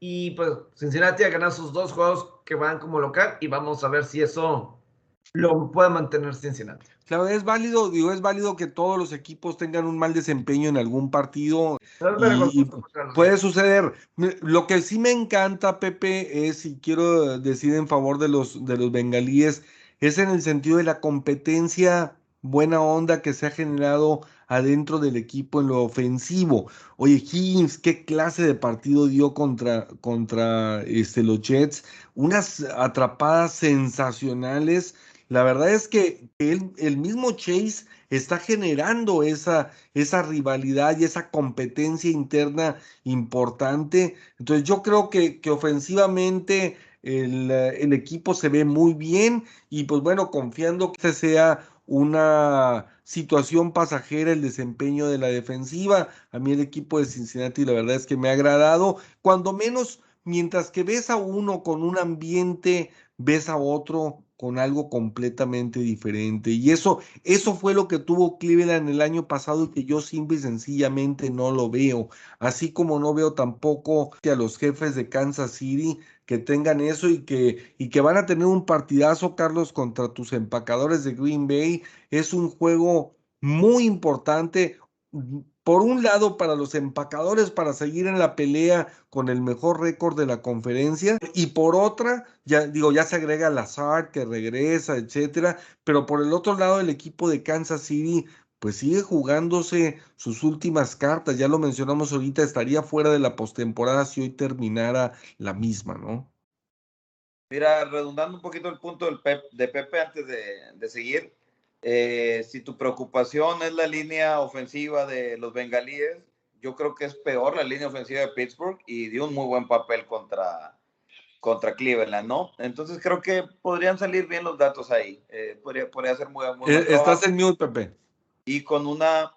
y pues Cincinnati ha ganado sus dos juegos que van como local y vamos a ver si eso lo puede mantener Cincinnati. Claro, es válido, digo, es válido que todos los equipos tengan un mal desempeño en algún partido. Y, puede suceder. Lo que sí me encanta, Pepe, es, y quiero decir en favor de los, de los bengalíes, es en el sentido de la competencia buena onda que se ha generado adentro del equipo en lo ofensivo. Oye, Higgins, ¿qué clase de partido dio contra, contra este, los Jets? Unas atrapadas sensacionales la verdad es que el mismo Chase está generando esa, esa rivalidad y esa competencia interna importante. Entonces yo creo que, que ofensivamente el, el, equipo se ve muy bien y pues bueno, confiando que sea una situación pasajera el desempeño de la defensiva. A mí el equipo de Cincinnati la verdad es que me ha agradado, cuando menos mientras que ves a uno con un ambiente, ves a otro con algo completamente diferente. Y eso, eso fue lo que tuvo Cleveland el año pasado y que yo simple y sencillamente no lo veo. Así como no veo tampoco que a los jefes de Kansas City que tengan eso y que, y que van a tener un partidazo, Carlos, contra tus empacadores de Green Bay. Es un juego muy importante por un lado para los empacadores para seguir en la pelea con el mejor récord de la conferencia y por otra, ya digo, ya se agrega Lazard que regresa, etcétera, pero por el otro lado el equipo de Kansas City pues sigue jugándose sus últimas cartas, ya lo mencionamos ahorita, estaría fuera de la postemporada si hoy terminara la misma, ¿no? Mira, redundando un poquito el punto del de Pepe antes de, de seguir, eh, si tu preocupación es la línea ofensiva de los bengalíes, yo creo que es peor la línea ofensiva de Pittsburgh y dio un muy buen papel contra, contra Cleveland, ¿no? Entonces creo que podrían salir bien los datos ahí. Eh, podría, podría, ser muy, muy eh, Estás en mute, Pepe. Y con una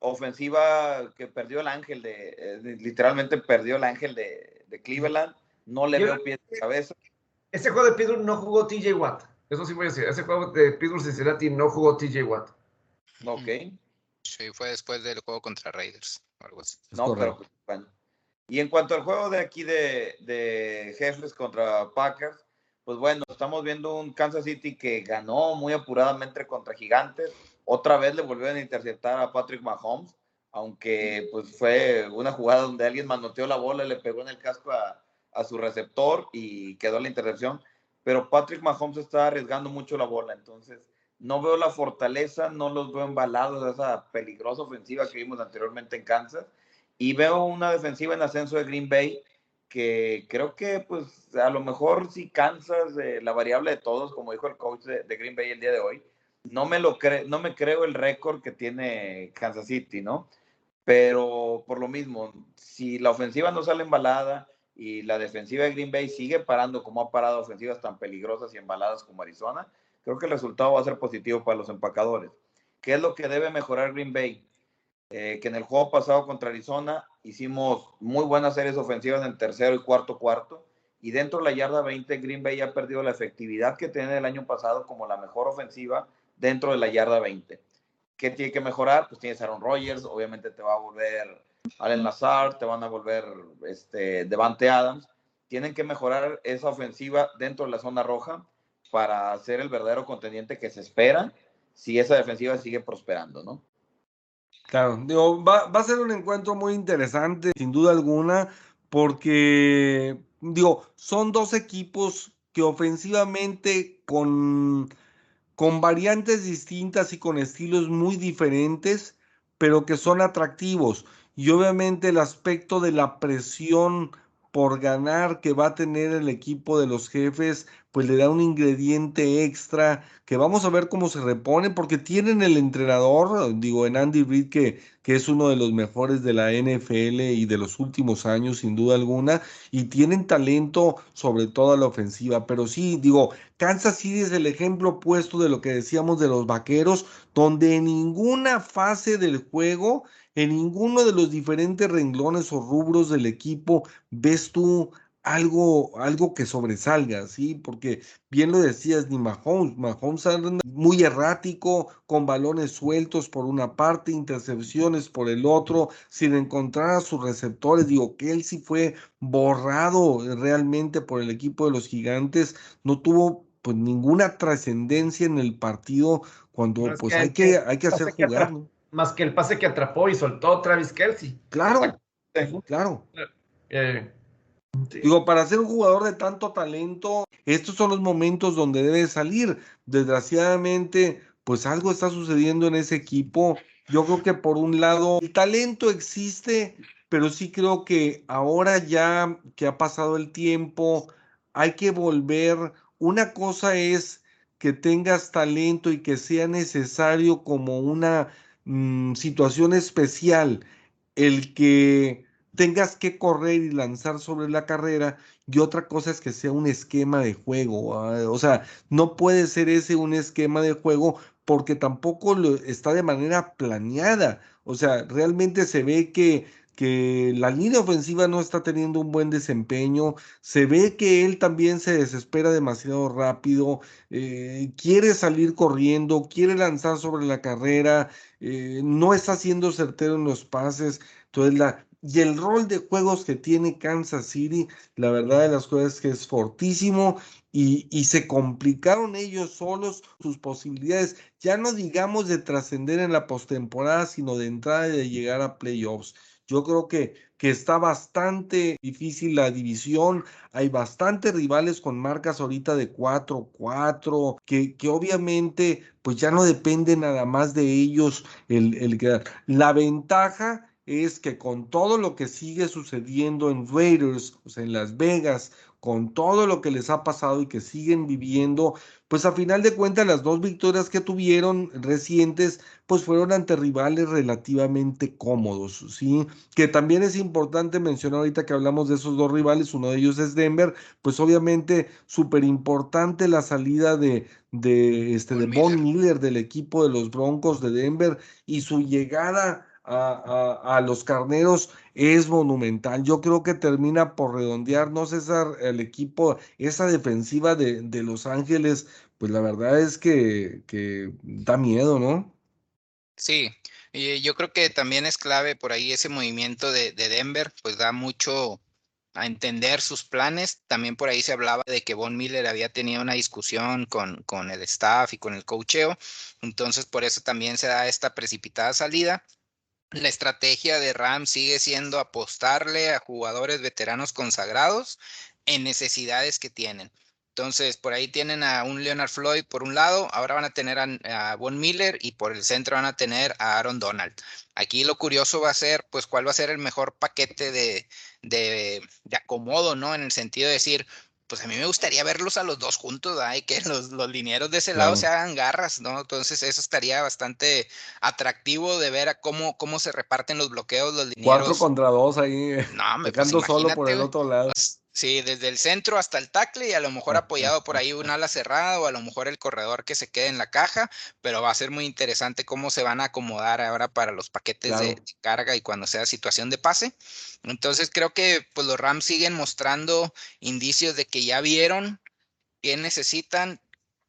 ofensiva que perdió el ángel de, literalmente perdió el ángel de, de Cleveland, no le veo pie de cabeza. Ese juego de Pittsburgh no jugó TJ Watt. Eso sí voy a decir. Ese juego de Pittsburgh Cincinnati no jugó TJ Watt. Ok. Sí, fue después del juego contra Raiders. Algo así. No, pero bueno. Y en cuanto al juego de aquí de, de Jefes contra Packers, pues bueno, estamos viendo un Kansas City que ganó muy apuradamente contra Gigantes. Otra vez le volvieron a interceptar a Patrick Mahomes, aunque pues fue una jugada donde alguien manoteó la bola, le pegó en el casco a, a su receptor y quedó la intercepción pero Patrick Mahomes está arriesgando mucho la bola, entonces no veo la fortaleza, no los veo embalados de esa peligrosa ofensiva que vimos anteriormente en Kansas, y veo una defensiva en ascenso de Green Bay que creo que pues a lo mejor si Kansas, eh, la variable de todos, como dijo el coach de, Green Bay el día de hoy, no me, lo no me creo el récord que tiene Kansas City, ¿no? Pero por lo mismo, si la ofensiva no sale embalada, y la defensiva de Green Bay sigue parando como ha parado ofensivas tan peligrosas y embaladas como Arizona, creo que el resultado va a ser positivo para los empacadores. ¿Qué es lo que debe mejorar Green Bay? eh, que en el juego pasado contra Arizona hicimos muy buenas series ofensivas en el tercero y cuarto cuarto, y dentro de la yarda 20 Green Bay ha perdido la efectividad que tenía el año pasado como la mejor ofensiva dentro de la yarda 20. ¿Qué tiene que mejorar? Pues tienes Aaron Rodgers, obviamente te va a volver Allen Lazar, te van a volver este, Devante Adams. Tienen que mejorar esa ofensiva dentro de la zona roja para ser el verdadero contendiente que se espera si esa defensiva sigue prosperando, ¿no? Claro, digo, va, va a ser un encuentro muy interesante, sin duda alguna, porque, digo, son dos equipos que ofensivamente con, con variantes distintas y con estilos muy diferentes, pero que son atractivos. Y obviamente el aspecto de la presión por ganar que va a tener el equipo de los jefes, pues le da un ingrediente extra que vamos a ver cómo se repone, porque tienen el entrenador, digo, en Andy Reid, que, que es uno de los mejores de la NFL y de los últimos años, sin duda alguna, y tienen talento sobre toda la ofensiva. Pero sí, digo, Kansas City es el ejemplo opuesto de lo que decíamos de los vaqueros, donde en ninguna fase del juego en ninguno de los diferentes renglones o rubros del equipo ves tú algo, algo que sobresalga, ¿sí? Porque bien lo decías, ni Mahomes, Mahomes anda muy errático, con balones sueltos por una parte, intercepciones por el otro, sin encontrar a sus receptores. Digo, que él sí fue borrado realmente por el equipo de los gigantes, no tuvo pues ninguna trascendencia en el partido cuando pues hay que, hay que hacer jugar, ¿no? Más que el pase que atrapó y soltó Travis Kelsey. Claro, claro. Eh, Digo, para ser un jugador de tanto talento, estos son los momentos donde debe salir. Desgraciadamente, pues algo está sucediendo en ese equipo. Yo creo que por un lado, el talento existe, pero sí creo que ahora ya que ha pasado el tiempo, hay que volver. Una cosa es que tengas talento y que sea necesario como una Mm, situación especial el que tengas que correr y lanzar sobre la carrera y otra cosa es que sea un esquema de juego. Ah, o sea, no puede ser ese un esquema de juego porque tampoco lo, está de manera planeada. O sea, realmente se ve que que la línea ofensiva no está teniendo un buen desempeño, se ve que él también se desespera demasiado rápido, eh, quiere salir corriendo, quiere lanzar sobre la carrera, eh, no está siendo certero en los pases, entonces la... Y el rol de juegos que tiene Kansas City, la verdad de las cosas es que es fortísimo y, y, se complicaron ellos solos sus posibilidades, ya no digamos de trascender en la postemporada, sino de entrada y de llegar a playoffs. Yo creo que, que está bastante difícil la división. Hay bastantes rivales con marcas ahorita de 4-4, que, que obviamente pues ya no depende nada más de ellos el, el La ventaja es que con todo lo que sigue sucediendo en Raiders, o sea, en Las Vegas, con todo lo que les ha pasado y que siguen viviendo, pues a final de cuentas las dos victorias que tuvieron recientes, pues fueron ante rivales relativamente cómodos, ¿sí? Que también es importante mencionar ahorita que hablamos de esos dos rivales, uno de ellos es Denver, pues obviamente súper importante la salida de, de, este, de Von Miller del equipo de los Broncos de Denver y su llegada a, los carneros es monumental. Yo creo que termina por redondear, no César, el equipo, esa defensiva de, de Los Ángeles, pues la verdad es que, que da miedo, ¿no? Sí, y yo creo que también es clave por ahí ese movimiento de, de Denver, pues da mucho a entender sus planes. También por ahí se hablaba de que Von Miller había tenido una discusión con, con el staff y con el cocheo. Entonces, por eso también se da esta precipitada salida la estrategia de Ram sigue siendo apostarle a jugadores veteranos consagrados en necesidades que tienen. Entonces, por ahí tienen a un Leonard Floyd por un lado, ahora van a tener a, Von Miller y por el centro van a tener a Aaron Donald. Aquí lo curioso va a ser, pues, cuál va a ser el mejor paquete de, de, de acomodo, ¿no? En el sentido de decir, pues a mí me gustaría verlos a los dos juntos, y que los, los linieros de ese lado se hagan garras, ¿no? Entonces eso estaría bastante atractivo de ver a cómo, cómo se reparten los bloqueos, los linieros. Cuatro contra dos ahí, no, me, pues, solo por el otro lado. Sí, desde el centro hasta el tackle y a lo mejor apoyado por ahí un ala cerrada o a lo mejor el corredor que se quede en la caja, pero va a ser muy interesante cómo se van a acomodar ahora para los paquetes de, de, carga y cuando sea situación de pase. Entonces creo que pues los Rams siguen mostrando indicios de que ya vieron qué necesitan,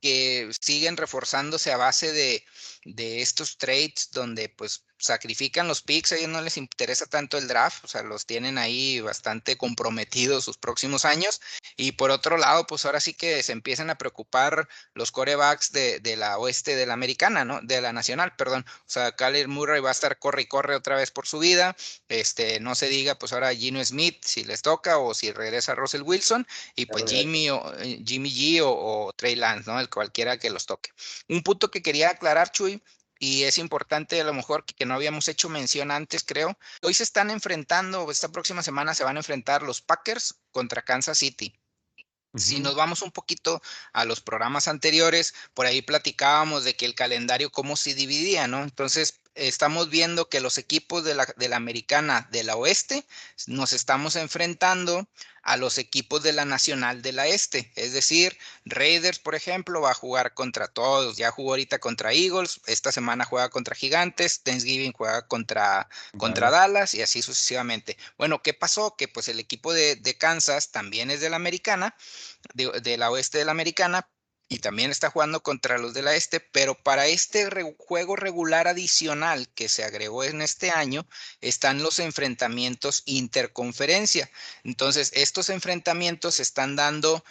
que siguen reforzándose a base de, de estos trades donde pues sacrifican los picks, a ellos no les interesa tanto el draft, o sea, los tienen ahí bastante comprometidos sus próximos años. Y por otro lado, pues ahora sí que se empiezan a preocupar los corebacks de, de la oeste de la americana, ¿no? De la nacional, perdón. O sea, Kyler Murray va a estar corre y corre otra vez por su vida. Este, no se diga, pues ahora Gino Smith si les toca o si regresa Russell Wilson. Y pues Jimmy o eh, Jimmy G o, o Trey Lance, ¿no? El cualquiera que los toque. Un punto que quería aclarar, Chuy, y es importante a lo mejor que, no habíamos hecho mención antes, creo. Hoy se están enfrentando, esta próxima semana se van a enfrentar los Packers contra Kansas City. Uh -huh. Si nos vamos un poquito a los programas anteriores, por ahí platicábamos de que el calendario cómo se dividía, ¿no? Entonces, estamos viendo que los equipos de la, de la americana de la oeste nos estamos enfrentando a los equipos de la nacional de la este, es decir, Raiders, por ejemplo, va a jugar contra todos, ya jugó ahorita contra Eagles, esta semana juega contra Gigantes, Thanksgiving juega contra, contra Dallas y así sucesivamente. Bueno, ¿qué pasó? Que pues el equipo de, de Kansas también es de la americana, de, de la oeste de la americana, y también está jugando contra los de la este, pero para este juego regular adicional que se agregó en este año están los enfrentamientos interconferencia. Entonces, estos enfrentamientos se están dando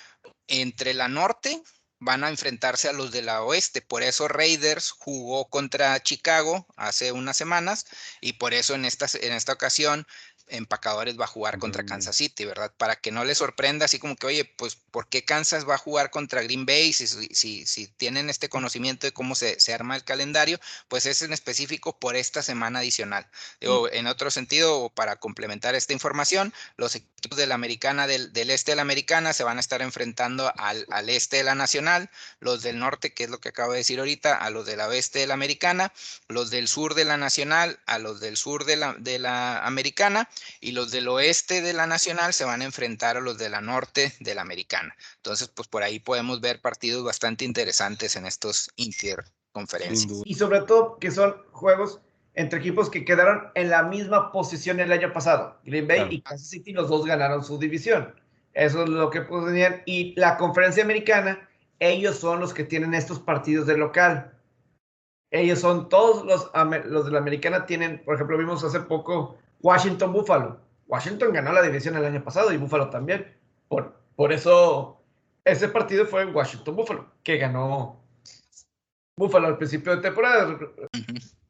entre la norte, van a enfrentarse a los de la oeste. Por eso Raiders jugó contra Chicago hace unas semanas y por eso en esta, en esta ocasión Empacadores va a jugar contra Kansas City, ¿verdad? Para que no le sorprenda así como que, oye, pues, ¿por qué Kansas va a jugar contra Green Bay? Si, si, si tienen este conocimiento de cómo se, se, arma el calendario, pues es en específico por esta semana adicional. Digo, en otro sentido, para complementar esta información, los equipos de la americana, del, del este de la americana, se van a estar enfrentando al, al, este de la nacional, los del norte, que es lo que acabo de decir ahorita, a los de la oeste de la americana, los del sur de la nacional, a los del sur de la, de la americana, y los del oeste de la nacional se van a enfrentar a los de la norte de la americana. Entonces, pues por ahí podemos ver partidos bastante interesantes en estos interconferencias. Y sobre todo que son juegos entre equipos que quedaron en la misma posición el año pasado. Green Bay claro. y Kansas City, los dos ganaron su división. Eso es lo que tenían. Y la conferencia americana, ellos son los que tienen estos partidos de local. Ellos son todos los, los de la americana tienen, por ejemplo, vimos hace poco Washington Buffalo. Washington ganó la división el año pasado y Buffalo también. Por, por eso ese partido fue en Washington Buffalo, que ganó Buffalo al principio de temporada.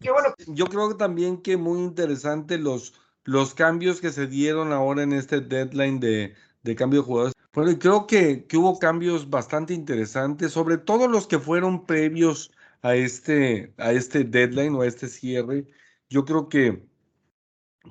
Qué bueno. Yo creo que también que muy interesante los, los cambios que se dieron ahora en este deadline de, de cambio de jugadores. Bueno, creo que, que hubo cambios bastante interesantes, sobre todo los que fueron previos a este, a este deadline o a este cierre. Yo creo que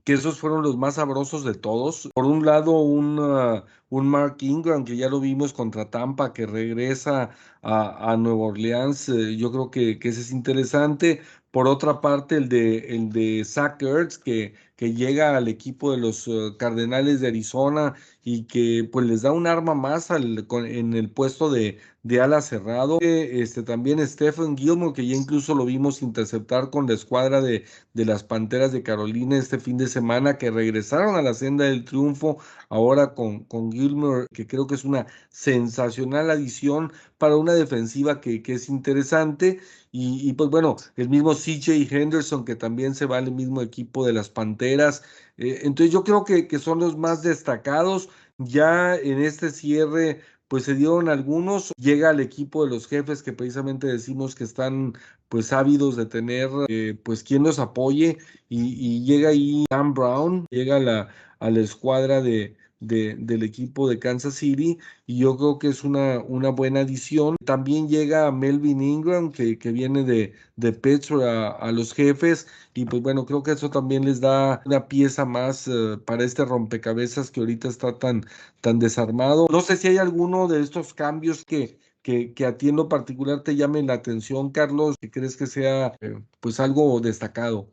que esos fueron los más sabrosos de todos. Por un lado, un, uh, un Mark Ingram, que ya lo vimos contra Tampa, que regresa a, a Nueva Orleans. Eh, yo creo que, que, ese es interesante. Por otra parte, el de, el de Zach Ertz, que, que llega al equipo de los uh, Cardenales de Arizona y que pues les da un arma más al, con, en el puesto de, de ala cerrado. Este, también Stephen Gilmore, que ya incluso lo vimos interceptar con la escuadra de, de las Panteras de Carolina este fin de semana, que regresaron a la senda del triunfo ahora con, con Gilmore, que creo que es una sensacional adición para una defensiva que, que es interesante. Y, y, pues bueno, el mismo CJ Henderson, que también se va al mismo equipo de las Panteras. Eh, entonces yo creo que, que son los más destacados. Ya en este cierre, pues se dieron algunos. Llega al equipo de los jefes que precisamente decimos que están pues ávidos de tener eh, pues quien los apoye y, y llega ahí Dan Brown, llega la, a la escuadra de, de, del equipo de Kansas City y yo creo que es una, una buena adición. También llega Melvin Ingram que, que viene de, de Pittsburgh a, los jefes y pues bueno, creo que eso también les da una pieza más uh, para este rompecabezas que ahorita está tan, tan desarmado. No sé si hay alguno de estos cambios que, que, que, a ti en lo particular te llame la atención, Carlos, que crees que sea eh, pues algo destacado.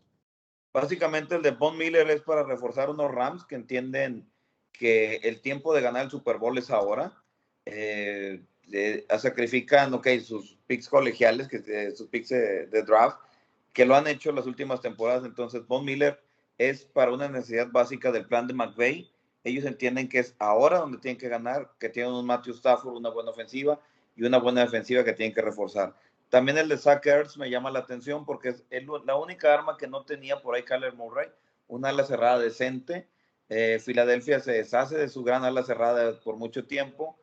Básicamente el de Von Miller es para reforzar unos Rams que entienden que el tiempo de ganar el Super Bowl es ahora. Eh, sacrifican, ok, sus picks colegiales, que, sus picks de, draft, que lo han hecho las últimas temporadas. Entonces, Von Miller es para una necesidad básica del plan de McVay. Ellos entienden que es ahora donde tienen que ganar, que tienen un Matthew Stafford, una buena ofensiva y una buena defensiva que tienen que reforzar. También el de Zach me llama la atención porque es la única arma que no tenía por ahí Kyler Murray, una ala cerrada decente. Eh, Filadelfia se deshace de su gran ala cerrada por mucho tiempo,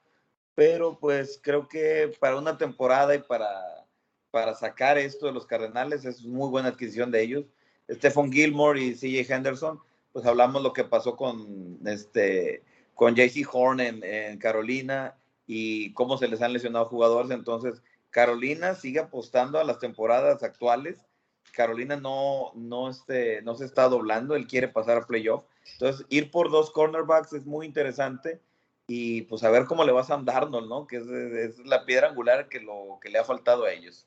pero pues creo que para una temporada y para, para sacar esto de los Cardenales es muy buena adquisición de ellos. Stephon Gilmore y CJ Henderson, pues hablamos lo que pasó con este con JC Horn en, en Carolina y cómo se les han lesionado jugadores, entonces Carolina sigue apostando a las temporadas actuales. Carolina no, no, este, no se está doblando, él quiere pasar a playoff. Entonces, ir por dos cornerbacks es muy interesante y pues a ver cómo le va a Sam Darnold, ¿no? Que es, la piedra angular que, lo, que le ha faltado a ellos.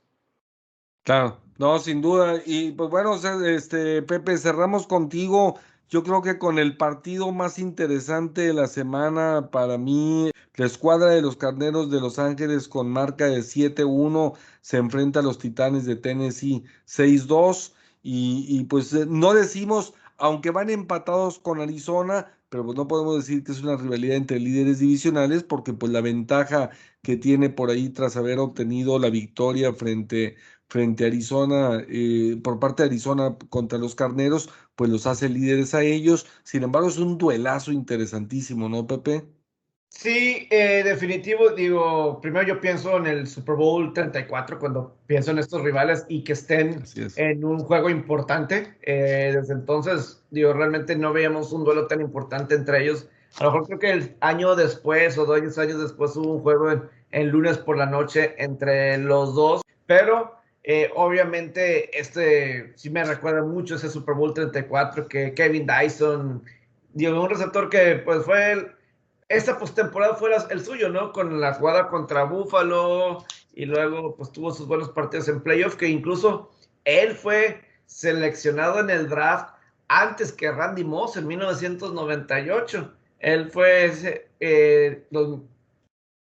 Claro, no, sin duda. Y pues bueno, este, Pepe, cerramos contigo. Yo creo que con el partido más interesante de la semana para mí, la escuadra de los Carneros de Los Ángeles con marca de 7-1 se enfrenta a los Titanes de Tennessee 6-2 y, y, pues eh, no decimos, aunque van empatados con Arizona, pero pues no podemos decir que es una rivalidad entre líderes divisionales porque pues la ventaja que tiene por ahí tras haber obtenido la victoria frente frente a Arizona, eh, por parte de Arizona contra los Carneros, pues los hace líderes a ellos. Sin embargo, es un duelazo interesantísimo, ¿no, Pepe? Sí, eh, definitivo. Digo, primero yo pienso en el Super Bowl 34 cuando pienso en estos rivales y que estén en un juego importante. Eh, desde entonces, digo, realmente no veíamos un duelo tan importante entre ellos. A lo mejor creo que el año después o dos años después hubo un juego en, en lunes por la noche entre los dos, pero eh, obviamente, este sí me recuerda mucho ese Super Bowl 34 que Kevin Dyson dio un receptor que pues fue el, esta postemporada fue el suyo, ¿no? Con la jugada contra Buffalo y luego pues tuvo sus buenos partidos en playoff que incluso él fue seleccionado en el draft antes que Randy Moss en 1998. Él fue eh, los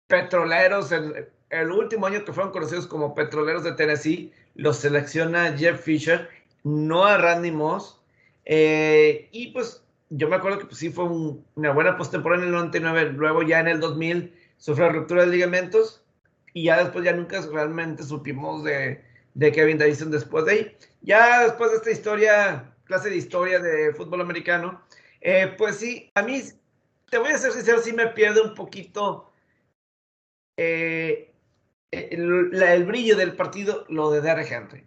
petroleros, el, el último año que fueron conocidos como Petroleros de Tennessee, los selecciona Jeff Fisher, no a Randy Moss. Eh, y pues yo me acuerdo que pues, sí fue una buena postemporada en el 99, luego ya en el 2000 sufrió ruptura de ligamentos y ya después ya nunca realmente supimos de, Kevin Dyson después de ahí. Ya después de esta historia, clase de historia de fútbol americano, eh, pues sí, a mí, te voy a ser sincero, sí me pierde un poquito eh, el, brillo del partido, lo de Derek Henry.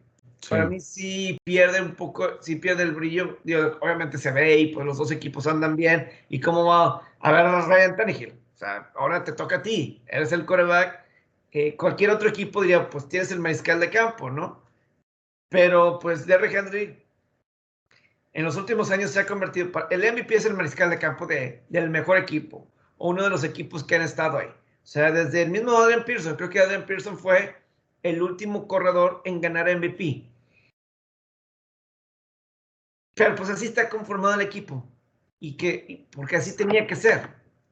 Para mí sí pierde un poco, sí pierde el brillo. obviamente se ve y pues los dos equipos andan bien. ¿Y cómo va a ver a Ryan Tannehill? O sea, ahora te toca a ti, eres el coreback. cualquier otro equipo diría, pues tienes el mariscal de campo, ¿no? Pero pues Derek Henry en los últimos años se ha convertido, el MVP es el mariscal de campo de, del mejor equipo, o uno de los equipos que han estado ahí. O sea, desde el mismo Adrian Pearson, creo que Adrian Pearson fue el último corredor en ganar MVP. Pero pues así está conformado el equipo. Y que, porque así tenía que ser.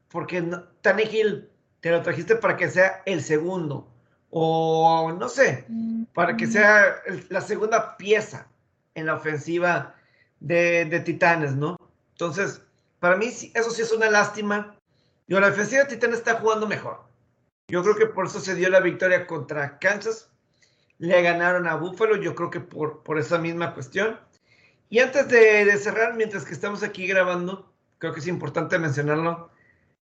Porque no, Tannehill te lo trajiste para que sea el segundo. O no sé, para que sea la segunda pieza en la ofensiva de, de Titanes, ¿no? Entonces, para mí eso sí es una lástima. Y la ofensiva de Titanes está jugando mejor. Yo creo que por eso se dio la victoria contra Kansas. Le ganaron a Buffalo, yo creo que por, por esa misma cuestión. Y antes de, cerrar, mientras que estamos aquí grabando, creo que es importante mencionarlo,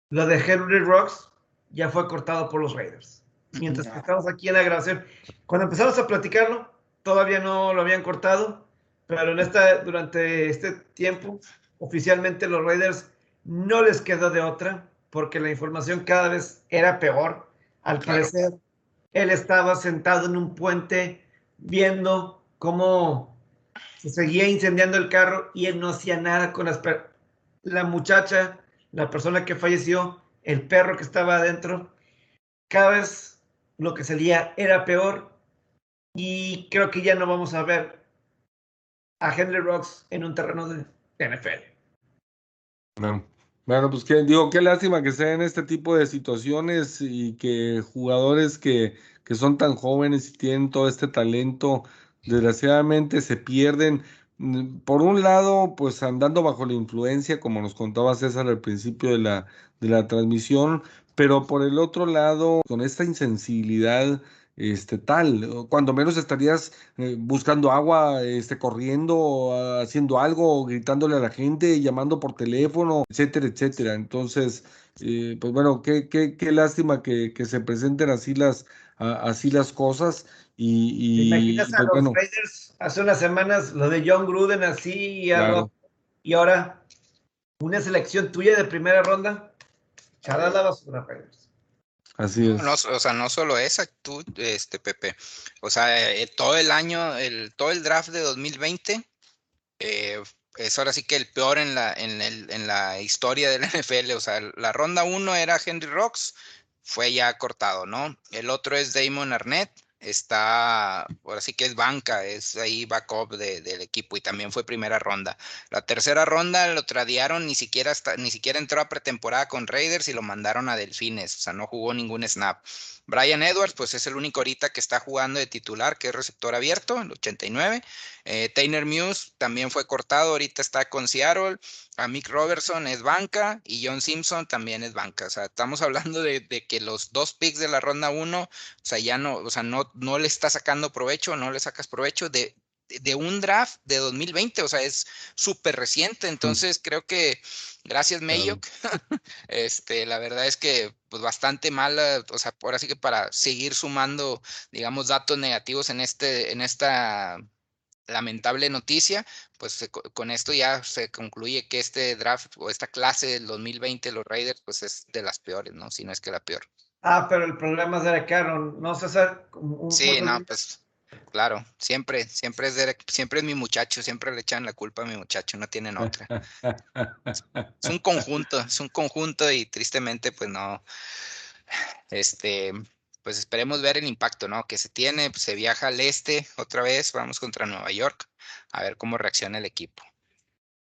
lo de Henry Rocks ya fue cortado por los Raiders. Mientras que estamos aquí en la grabación, cuando empezamos a platicarlo, todavía no lo habían cortado, pero en esta, durante este tiempo, oficialmente los Raiders no les quedó de otra, porque la información cada vez era peor al parecer, él estaba sentado en un puente viendo cómo se seguía incendiando el carro y él no hacía nada con las la muchacha, la persona que falleció, el perro que estaba adentro. Cada vez lo que salía era peor y creo que ya no vamos a ver a Henry Rocks en un terreno de NFL. No, Bueno, pues digo, qué lástima que sea en este tipo de situaciones y que jugadores que, que son tan jóvenes y tienen todo este talento, desgraciadamente se pierden. Mm, Por un lado, pues andando bajo la influencia, como nos contaba César al principio de la, de la transmisión, pero por el otro lado, con esta insensibilidad este, tal, cuando menos estarías eh, buscando agua, este, corriendo, haciendo algo, gritándole a la gente, llamando por teléfono, etcétera, etcétera. Entonces, eh, pues bueno, qué, qué, qué lástima que, que se presenten así las, a- así las cosas y, ¿Te imaginas a pues los bueno, Raiders hace unas semanas lo de John Gruden así y, algo, Claro. y ahora una selección tuya de primera ronda? Echar a la basura, Raiders. Así es. No, o sea, no solo esa, tú, este, Pepe. O sea, eh, todo el año, el, todo el draft de 2020 eh, es ahora sí que el peor en la, en, el- en la historia de la NFL. O sea, la ronda uno era Henry Rocks, fue ya cortado, ¿no? El otro es Damon Arnett, está, ahora sí que es banca, es ahí backup de- del equipo y también fue primera ronda. La tercera ronda lo tradearon, ni siquiera, hasta- ni siquiera entró a pretemporada con Raiders y lo mandaron a Delfines, o sea, no jugó ningún snap. Brian Edwards, pues es el único ahorita que está jugando de titular, que es receptor abierto, el 89. Eh, Tainer Muse también fue cortado, ahorita está con Seattle. A Mick Robertson es banca y John Simpson también es banca. O sea, estamos hablando de, de que los dos picks de la ronda 1, o sea, ya no, o sea, no, no le está sacando provecho, no le sacas provecho de, de un draft de 2020, o sea, es súper reciente. Entonces, creo que gracias, Mayock. Este, la verdad es que pues bastante mala, o sea, ahora sí que para seguir sumando, digamos, datos negativos en este, en esta lamentable noticia, pues se con esto ya se concluye que este draft o esta clase del 2020 de los Raiders, pues es de las peores, ¿no? Si no es que la peor. Ah, pero el problema es Derek Carroll, no César. Un- Sí, un- no, pues claro, siempre, siempre es Derek- siempre es mi muchacho, siempre le echan la culpa a mi muchacho, no tienen otra. Es un conjunto, es un conjunto y tristemente, pues no, este, pues esperemos ver el impacto, ¿no? Que se tiene, pues, se viaja al este otra vez, vamos contra Nueva York, a ver cómo reacciona el equipo.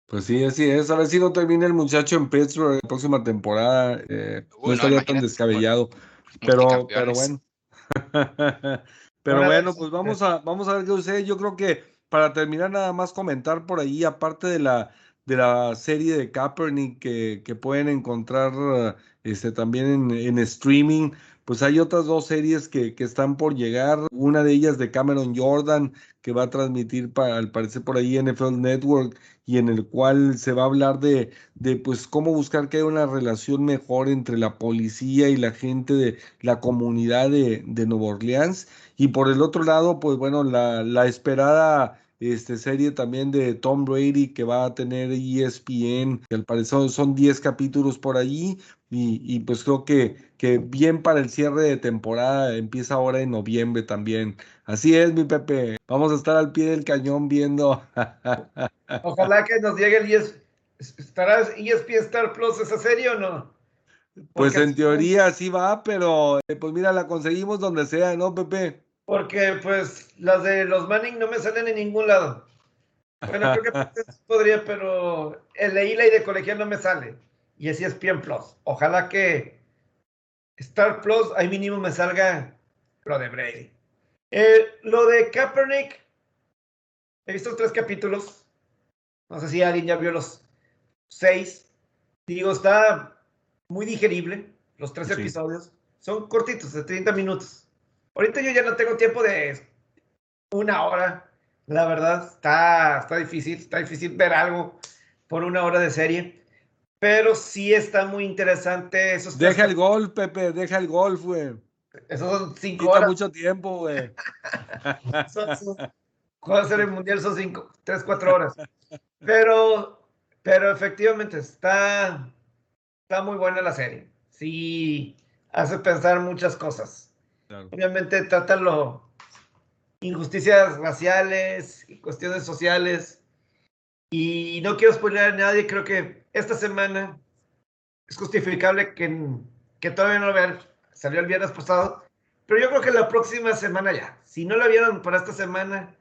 Pues sí, así es. A ver si no termina el muchacho en Pittsburgh la próxima temporada. eh, Uy, no no, estaría tan descabellado. Pero, pero bueno. Pero Una bueno, vez, pues vamos a, vamos a ver qué sucede. Yo creo que para terminar, nada más comentar por ahí, aparte de la, de la serie de Kaepernick que, que pueden encontrar este, también en, en streaming, pues hay otras dos series que, que están por llegar. Una de ellas de Cameron Jordan, que va a transmitir para, al parecer por ahí NFL Network, y en el cual se va a hablar de, de pues cómo buscar que haya una relación mejor entre la policía y la gente de la comunidad de, de Nueva Orleans. Y por el otro lado, pues bueno, la, la esperada este, serie también de Tom Brady que va a tener ESPN, que al parecer son 10 capítulos por allí. Y, y pues creo que, que bien para el cierre de temporada, empieza ahora en noviembre también. Así es, mi Pepe. Vamos a estar al pie del cañón viendo. Ojalá que nos llegue el ES, ¿estará ESPN Star Plus esa serie o no? Pues en teoría sí va, pero eh, pues mira, la conseguimos donde sea, ¿no, Pepe? Porque pues las de los Manning no me salen en ningún lado. Bueno, creo que podría, pero el de Eli de colegial no me sale. Y así es ESPN Plus. Ojalá que Star Plus, ahí mínimo me salga lo de Brady. Eh, lo de Kaepernick, he visto tres capítulos. No sé si alguien ya vio los seis. Digo, está muy digerible. Los tres Sí. episodios son cortitos, de 30 minutos. Ahorita yo ya no tengo tiempo de una hora. La verdad, está, está difícil. Está difícil ver algo por una hora de serie. Pero sí está muy interesante. Esos tres Deja el golf, Pepe, deja el golf, güey. Esos son cinco Quita horas. mucho tiempo, güey. Juego de Serie Mundial son cinco, tres, cuatro horas. Pero, pero efectivamente está, está muy buena la serie. Sí, hace pensar muchas cosas. Claro. Obviamente trata lo injusticias raciales y cuestiones sociales. Y no quiero spoiler a nadie, creo que esta semana es justificable que, que todavía no lo vean. Salió el viernes pasado, pero yo creo que la próxima semana ya. Si no la vieron para esta semana,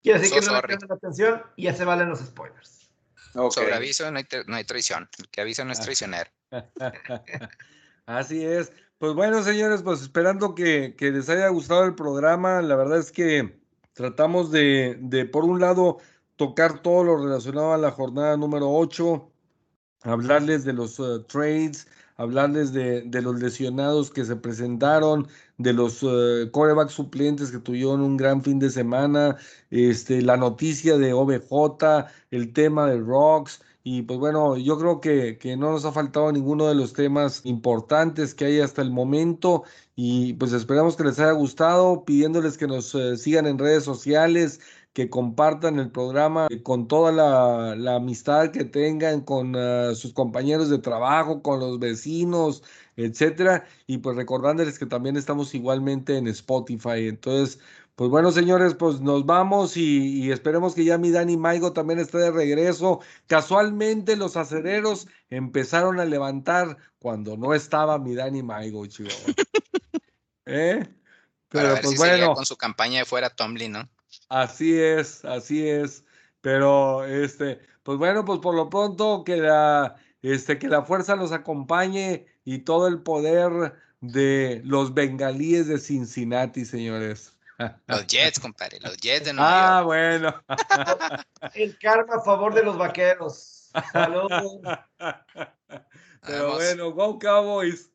quiere decir So que no le sorry. prestan atención y ya se valen los spoilers. Sobre aviso no hay, no hay, traición. El que avisa no es ah. traicionero. Así es. Pues bueno, señores, pues esperando que, que, les haya gustado el programa. La verdad es que tratamos de, de, por un lado, tocar todo lo relacionado a la jornada número 8, hablarles de los uh, trades, hablarles de, de, los lesionados que se presentaron, de los uh, suplentes que tuvieron un gran fin de semana, este, la noticia de OBJ, el tema de Rocks. Y pues bueno, yo creo que, que, no nos ha faltado ninguno de los temas importantes que hay hasta el momento. Y pues esperamos que les haya gustado, pidiéndoles que nos uh, sigan en redes sociales, que compartan el programa con toda la, amistad que tengan con ah, sus compañeros de trabajo, con los vecinos, etcétera. Y pues recordándoles que también estamos igualmente en Spotify. Entonces, pues bueno, señores, pues nos vamos y, esperemos que ya mi Dani Maigo también esté de regreso. Casualmente los acereros empezaron a levantar cuando no estaba mi Dani Maigo, chivo. ¿Eh? Pero pues bueno. Con su campaña de fuera Tomlin, ¿no? Así es, así es. Pero este, pues bueno, pues por lo pronto que la, este, que la fuerza los acompañe y todo el poder de los bengalíes de Cincinnati, señores. Los Jets, compadre, los Jets de Nueva Ah, bueno. El karma a favor de los vaqueros. Saludos. Pero bueno, go Cowboys.